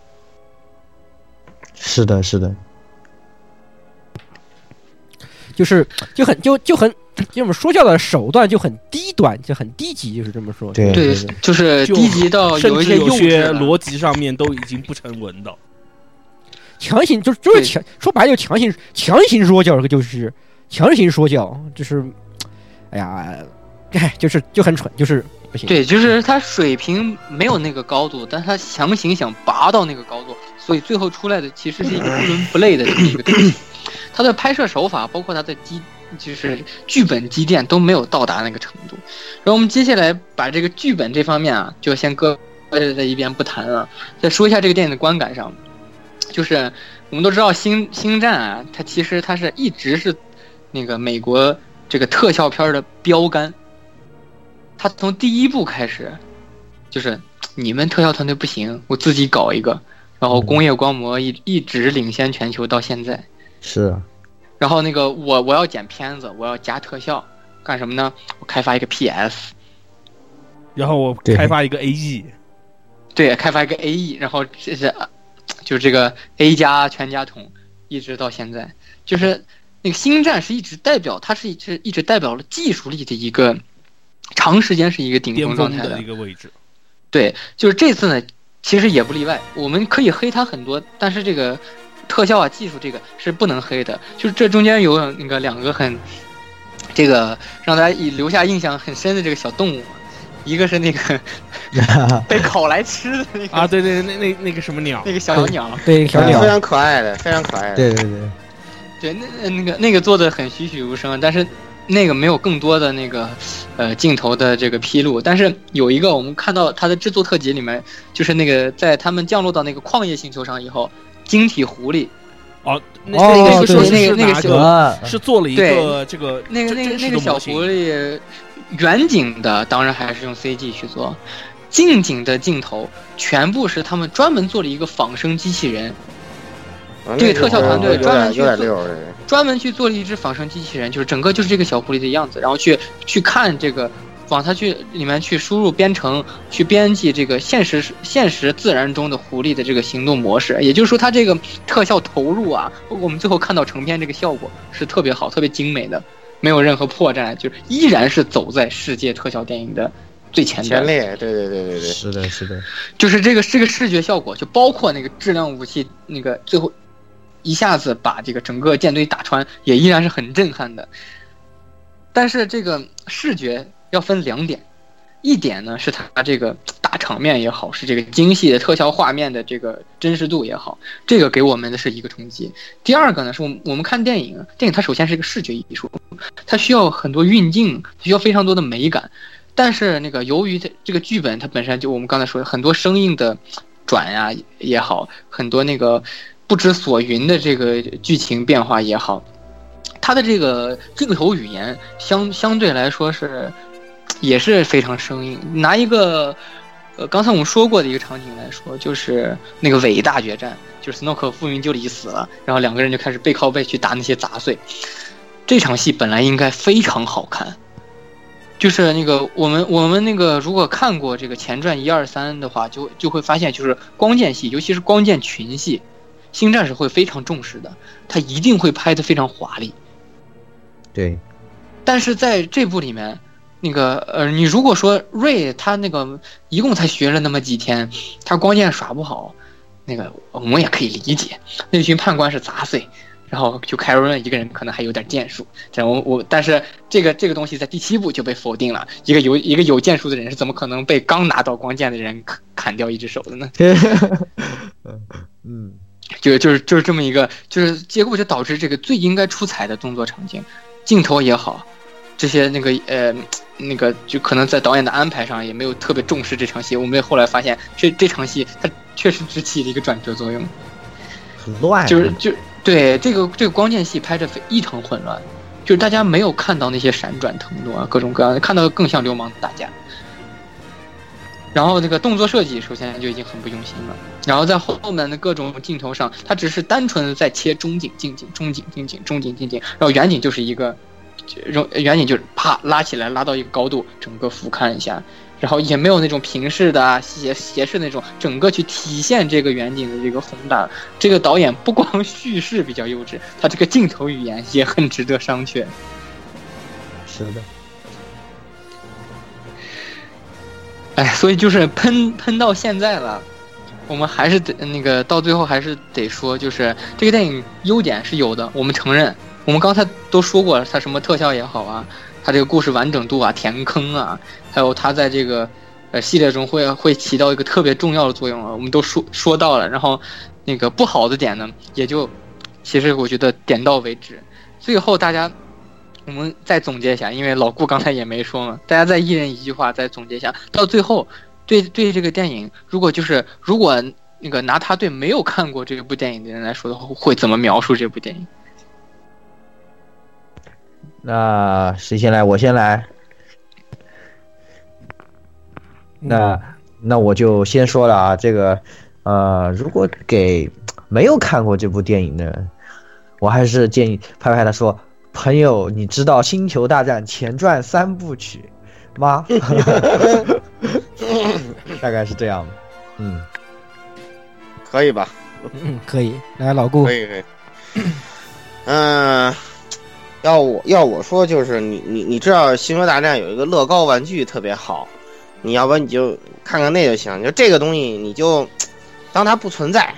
是的，是的，就是就很就就很就我们说教的手段就很低端，就很低级，就是这么说。对对，就是低级到甚有一些有些。逻辑上面都已经不成文的。(laughs) 强行就就是强说白了就强行强行说教，这个就是强行说教，就是哎呀，哎，就是就很蠢，就是不行。对，就是他水平没有那个高度，但他强行想拔到那个高度，所以最后出来的其实是一个不伦不类的这么一个东西。(coughs) 他的拍摄手法，包括他的积，就是剧本积淀都没有到达那个程度。然后我们接下来把这个剧本这方面啊，就先搁在一边不谈了，再说一下这个电影的观感上。就是我们都知道星星战啊，它其实它是一直是那个美国这个特效片的标杆。他从第一部开始，就是你们特效团队不行，我自己搞一个。然后工业光魔一一直领先全球到现在。是，然后那个我我要剪片子，我要加特效，干什么呢？我开发一个 PS，然后我开发一个 AE，对，开发一个 AE，然后这是就是这个 A 加全家桶，一直到现在，就是那个星战是一直代表，它是一直一直代表了技术力的一个长时间是一个顶峰状态峰的一个位置。对，就是这次呢，其实也不例外。我们可以黑它很多，但是这个特效啊、技术这个是不能黑的。就是这中间有那个两个很，这个让大家以留下印象很深的这个小动物，一个是那个 (laughs) 被烤来吃的那个啊，对对，那那那个什么鸟那个小小鸟，对小鸟非常可爱的，非常可爱的。对对对，对，那那个那个做的很栩栩如生，但是那个没有更多的那个呃镜头的这个披露。但是有一个我们看到它的制作特辑里面，就是那个在他们降落到那个矿业星球上以后，晶体狐狸哦，那哦那个那个那个小是做了一个这个那个那个那个小狐狸，远景的当然还是用 CG 去做，近景的镜头全部是他们专门做了一个仿生机器人，啊这个特效团队专门去做。专门去做了一只仿生机器人，就是整个就是这个小狐狸的样子，然后去去看这个，往它去里面去输入编程，去编辑这个现实现实自然中的狐狸的这个行动模式。也就是说，它这个特效投入啊，我们最后看到成片这个效果是特别好、特别精美的，没有任何破绽，就是依然是走在世界特效电影的最前端。前列，对对对对对，是的，是的，就是这个这个视觉效果，就包括那个质量武器，那个最后一下子把这个整个舰队打穿，也依然是很震撼的。但是这个视觉要分两点，一点呢是它这个大场面也好，是这个精细的特效画面的这个真实度也好，这个给我们的是一个冲击。第二个呢是我们我们看电影，电影它首先是一个视觉艺术，它需要很多运镜，需要非常多的美感。但是那个由于它这个剧本它本身就我们刚才说的很多生硬的转呀、也好，很多那个不知所云的这个剧情变化也好，它的这个镜头语言相相对来说是也是非常生硬。拿一个呃刚才我们说过的一个场景来说，就是那个伟大决战，就是斯诺克傅明就里死了，然后两个人就开始背靠背去打那些杂碎。这场戏本来应该非常好看。就是那个我们我们那个如果看过这个前传一二三的话，就就会发现，就是光剑戏，尤其是光剑群戏，星战是会非常重视的，他一定会拍得非常华丽。对，但是在这部里面，那个呃，你如果说瑞他那个一共才学了那么几天，他光剑耍不好，那个我们也可以理解，那群判官是杂碎。然后就凯瑞伦一个人可能还有点剑术，这我我但是这个这个东西在第七部就被否定了。一个有一个有剑术的人是怎么可能被刚拿到光剑的人砍砍掉一只手的呢？(laughs) 嗯，(laughs) 就就是就是这么一个，就是结果就导致这个最应该出彩的动作场景，镜头也好，这些那个呃那个就可能在导演的安排上也没有特别重视这场戏。我们后来发现，这这场戏它确实只起了一个转折作用，很乱，就是就对这个这个光剑戏拍的非异常混乱，就是大家没有看到那些闪转腾挪啊，各种各样的，看到更像流氓打架。然后这个动作设计首先就已经很不用心了，然后在后面的各种镜头上，它只是单纯的在切中景、近景、中景、近景、中景、近景，然后远景就是一个，就远景就是啪拉起来拉到一个高度，整个俯瞰一下，然后也没有那种平视的啊、斜斜视那种，整个去体现这个远景的这个宏大。这个导演不光 (laughs) 叙事比较幼稚，他这个镜头语言也很值得商榷。是的，哎，所以就是喷喷到现在了，我们还是得那个到最后还是得说，就是这个电影优点是有的，我们承认。我们刚才都说过了，它什么特效也好啊，它这个故事完整度啊、填坑啊，还有它在这个呃系列中会会起到一个特别重要的作用啊，我们都说说到了。然后那个不好的点呢，也就其实我觉得点到为止。最后大家我们再总结一下，因为老顾刚才也没说嘛，大家再一人一句话再总结一下，到最后对对这个电影，如果就是如果那个拿他对没有看过这部电影的人来说的话，会怎么描述这部电影？那谁先来？我先来。那那我就先说了啊，这个呃，如果给没有看过这部电影的人，我还是建议拍拍他说：“朋友，你知道《星球大战前传三部曲》吗？” (laughs) 大概是这样。嗯，可以吧？嗯，可以。来，老顾可，以可以。嗯，要我要我说，就是你你你知道《星球大战》有一个乐高玩具特别好，你要不然你就看看那就行。就这个东西，你就当它不存在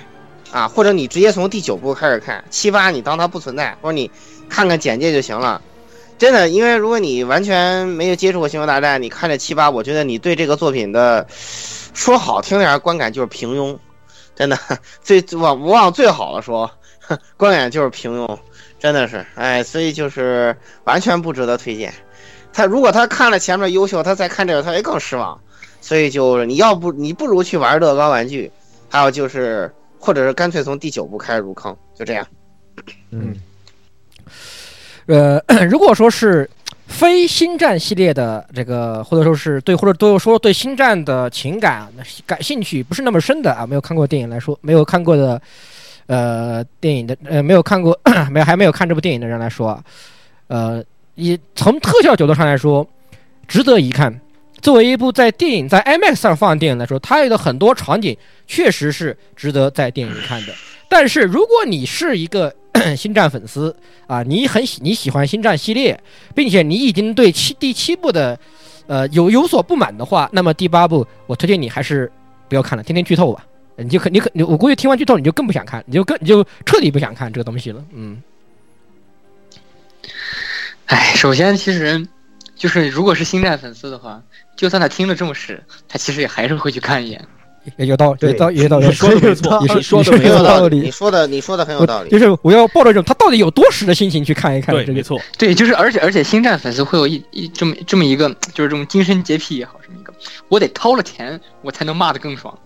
啊，或者你直接从第九部开始看，七八你当它不存在，或者你看看简介就行了。真的，因为如果你完全没有接触过《星球大战》，你看这七八，我觉得你对这个作品的说好听点观感就是平庸，真的。(laughs) 最往往最好的说，观感就是平庸，真的是，哎，所以就是完全不值得推荐。他如果他看了前面优秀，他再看这个他会更失望。所以就是你要不你不如去玩乐高玩具，还有就是或者是干脆从第九部开始入坑，就这样。嗯，呃，(coughs) 如果说是非星战系列的这个，或者说是对，或者都说对星战的情感感兴趣不是那么深的啊，没有看过电影来说，没有看过的，呃，电影的呃，没有看过，(clears throat) 没有还没有看这部电影的人来说，呃，以从特效角度上来说，值得一看。作为一部在电影在 IMAX 上放的电影来说，它有的很多场景确实是值得在电影里看的。但是如果你是一个 (clears throat) 星战粉丝啊，你很喜你喜欢星战系列，并且你已经对七第七部的呃有有所不满的话，那么第八部我推荐你还是不要看了，天天剧透吧。你就可你可你我估计听完剧透你就更不想看，你就更你就彻底不想看这个东西了。嗯，哎，首先其实就是如果是星战粉丝的话，就算他听了这么屎，他其实也还是会去看一眼。也有道理，有对道有道理，你说的没错，也是你说的没有道理你说的你说的很有道理就。是我要抱着一种他到底有多实的心情去看一看对，这个。没错，对，就是而且而且星战粉丝会有一一这么这么一个就是这种精神洁癖也好，这么一个，我得掏了钱我才能骂的更爽。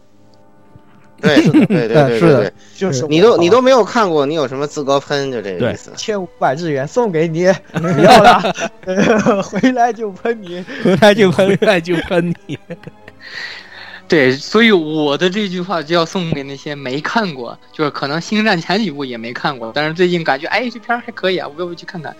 对对对对对是的，就是你都你都没有看过，你有什么资格喷？就这个意思。欠五百日元送给你，不要了，(laughs) 回来就喷你。回来就喷回来就喷你。(laughs) 对，所以我的这句话就要送给那些没看过，就是可能星战前几部也没看过，但是最近感觉哎这片儿还可以啊，我要不去看看？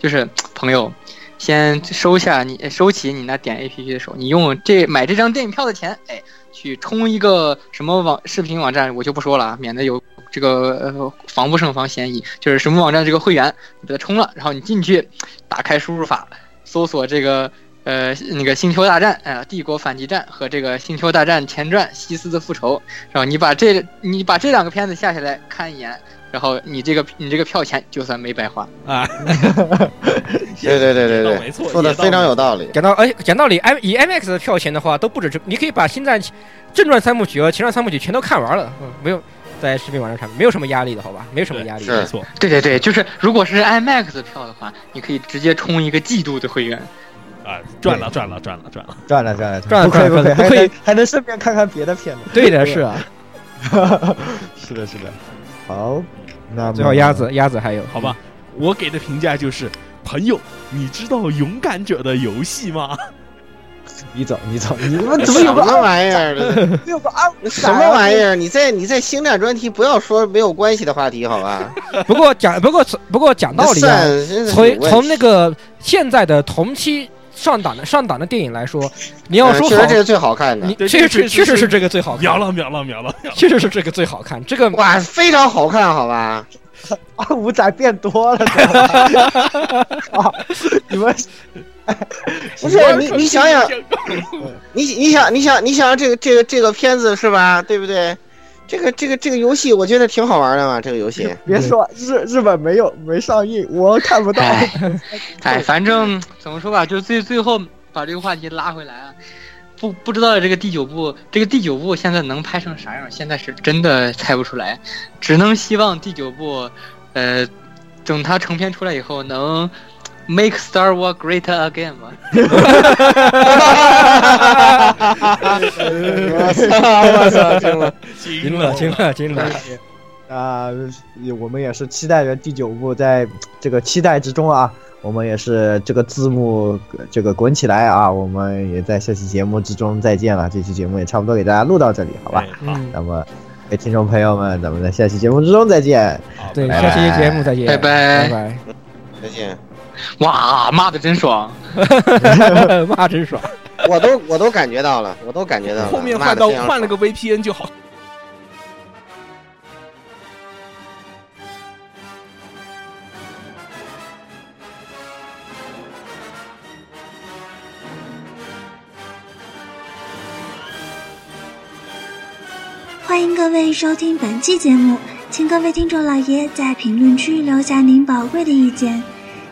就是朋友，先收下你收起你那点 A P P 的手，你用这买这张电影票的钱，哎，去充一个什么网视频网站，我就不说了啊，免得有这个呃防不胜防嫌疑。就是什么网站这个会员，你给它充了，然后你进去，打开输入法，搜索这个。呃，那个《星球大战》呃，《帝国反击战》和这个《星球大战前传：西斯的复仇》，然后你把这你把这两个片子下下来看一眼，然后你这个你这个票钱就算没白花。啊，对对对对对，没错，说的非常有道理。讲到哎，讲道理，i 以 IMAX 的票钱的话，都不止这，你可以把《星战正传三部曲》和《前传三部曲》全都看完了，嗯，没有在视频网站上，没有什么压力的，好吧？没有什么压力。没错，对对对，就是如果是 IMAX 的票的话，你可以直接充一个季度的会员。啊，赚了赚了赚了赚了，赚了赚了赚了不亏不亏，赚了不亏还能还能顺便看看别的片子。对的，是啊。(laughs) 是的，是的。好，那么最后鸭子，鸭子还有好吧，我给的评价就是，朋友，你知道勇敢者的游戏吗？你 (laughs) 走你走，你们 (laughs) 怎么有个什么玩意儿？这怎么有个二 (laughs) 什么玩意儿？你在你在星战专题不要说没有关系的话题，好吧？不过讲不过不过讲道理从从那个现在的同期上档的上档的电影来说，你要说好嗯确实这，是最好看的你。对确实确实是确实是这个最好看，秒了秒了秒了！确实是这个最好看。这个哇，非常好看，好吧？啊五仔变多了，啊！(laughs) 你们 (laughs) 不是 (laughs) 你，你想想，你你想你想你想这个这个这个片子是吧？对不对？这个这个这个游戏我觉得挺好玩的嘛，这个游戏。别说日日本没有没上映，我看不到。(laughs) 哎，哎，反正怎么说吧，就最最后把这个话题拉回来啊。不不知道这个第九部，这个第九部现在能拍成啥样？现在是真的猜不出来，只能希望第九部，呃，等它成片出来以后能 make Star Wars great again 吧。我操！我操！惊了！惊了惊了惊了，啊、我们也是期待着第九部，在这个期待之中啊，我们也是这个字幕这个滚起来啊，我们也在下期节目之中再见了。这期节目也差不多给大家录到这里，好吧？哎好，嗯，那么位听众朋友们，咱们在下期节目之中再见。对，拜下期节目再见，拜拜拜拜。再见。哇，骂的真爽！(laughs) 骂真爽。我都我都感觉到了，我都感觉到了。后面换到换了个 VPN 就好。欢迎各位收听本期节目，请各位听众老爷在评论区留下您宝贵的意见。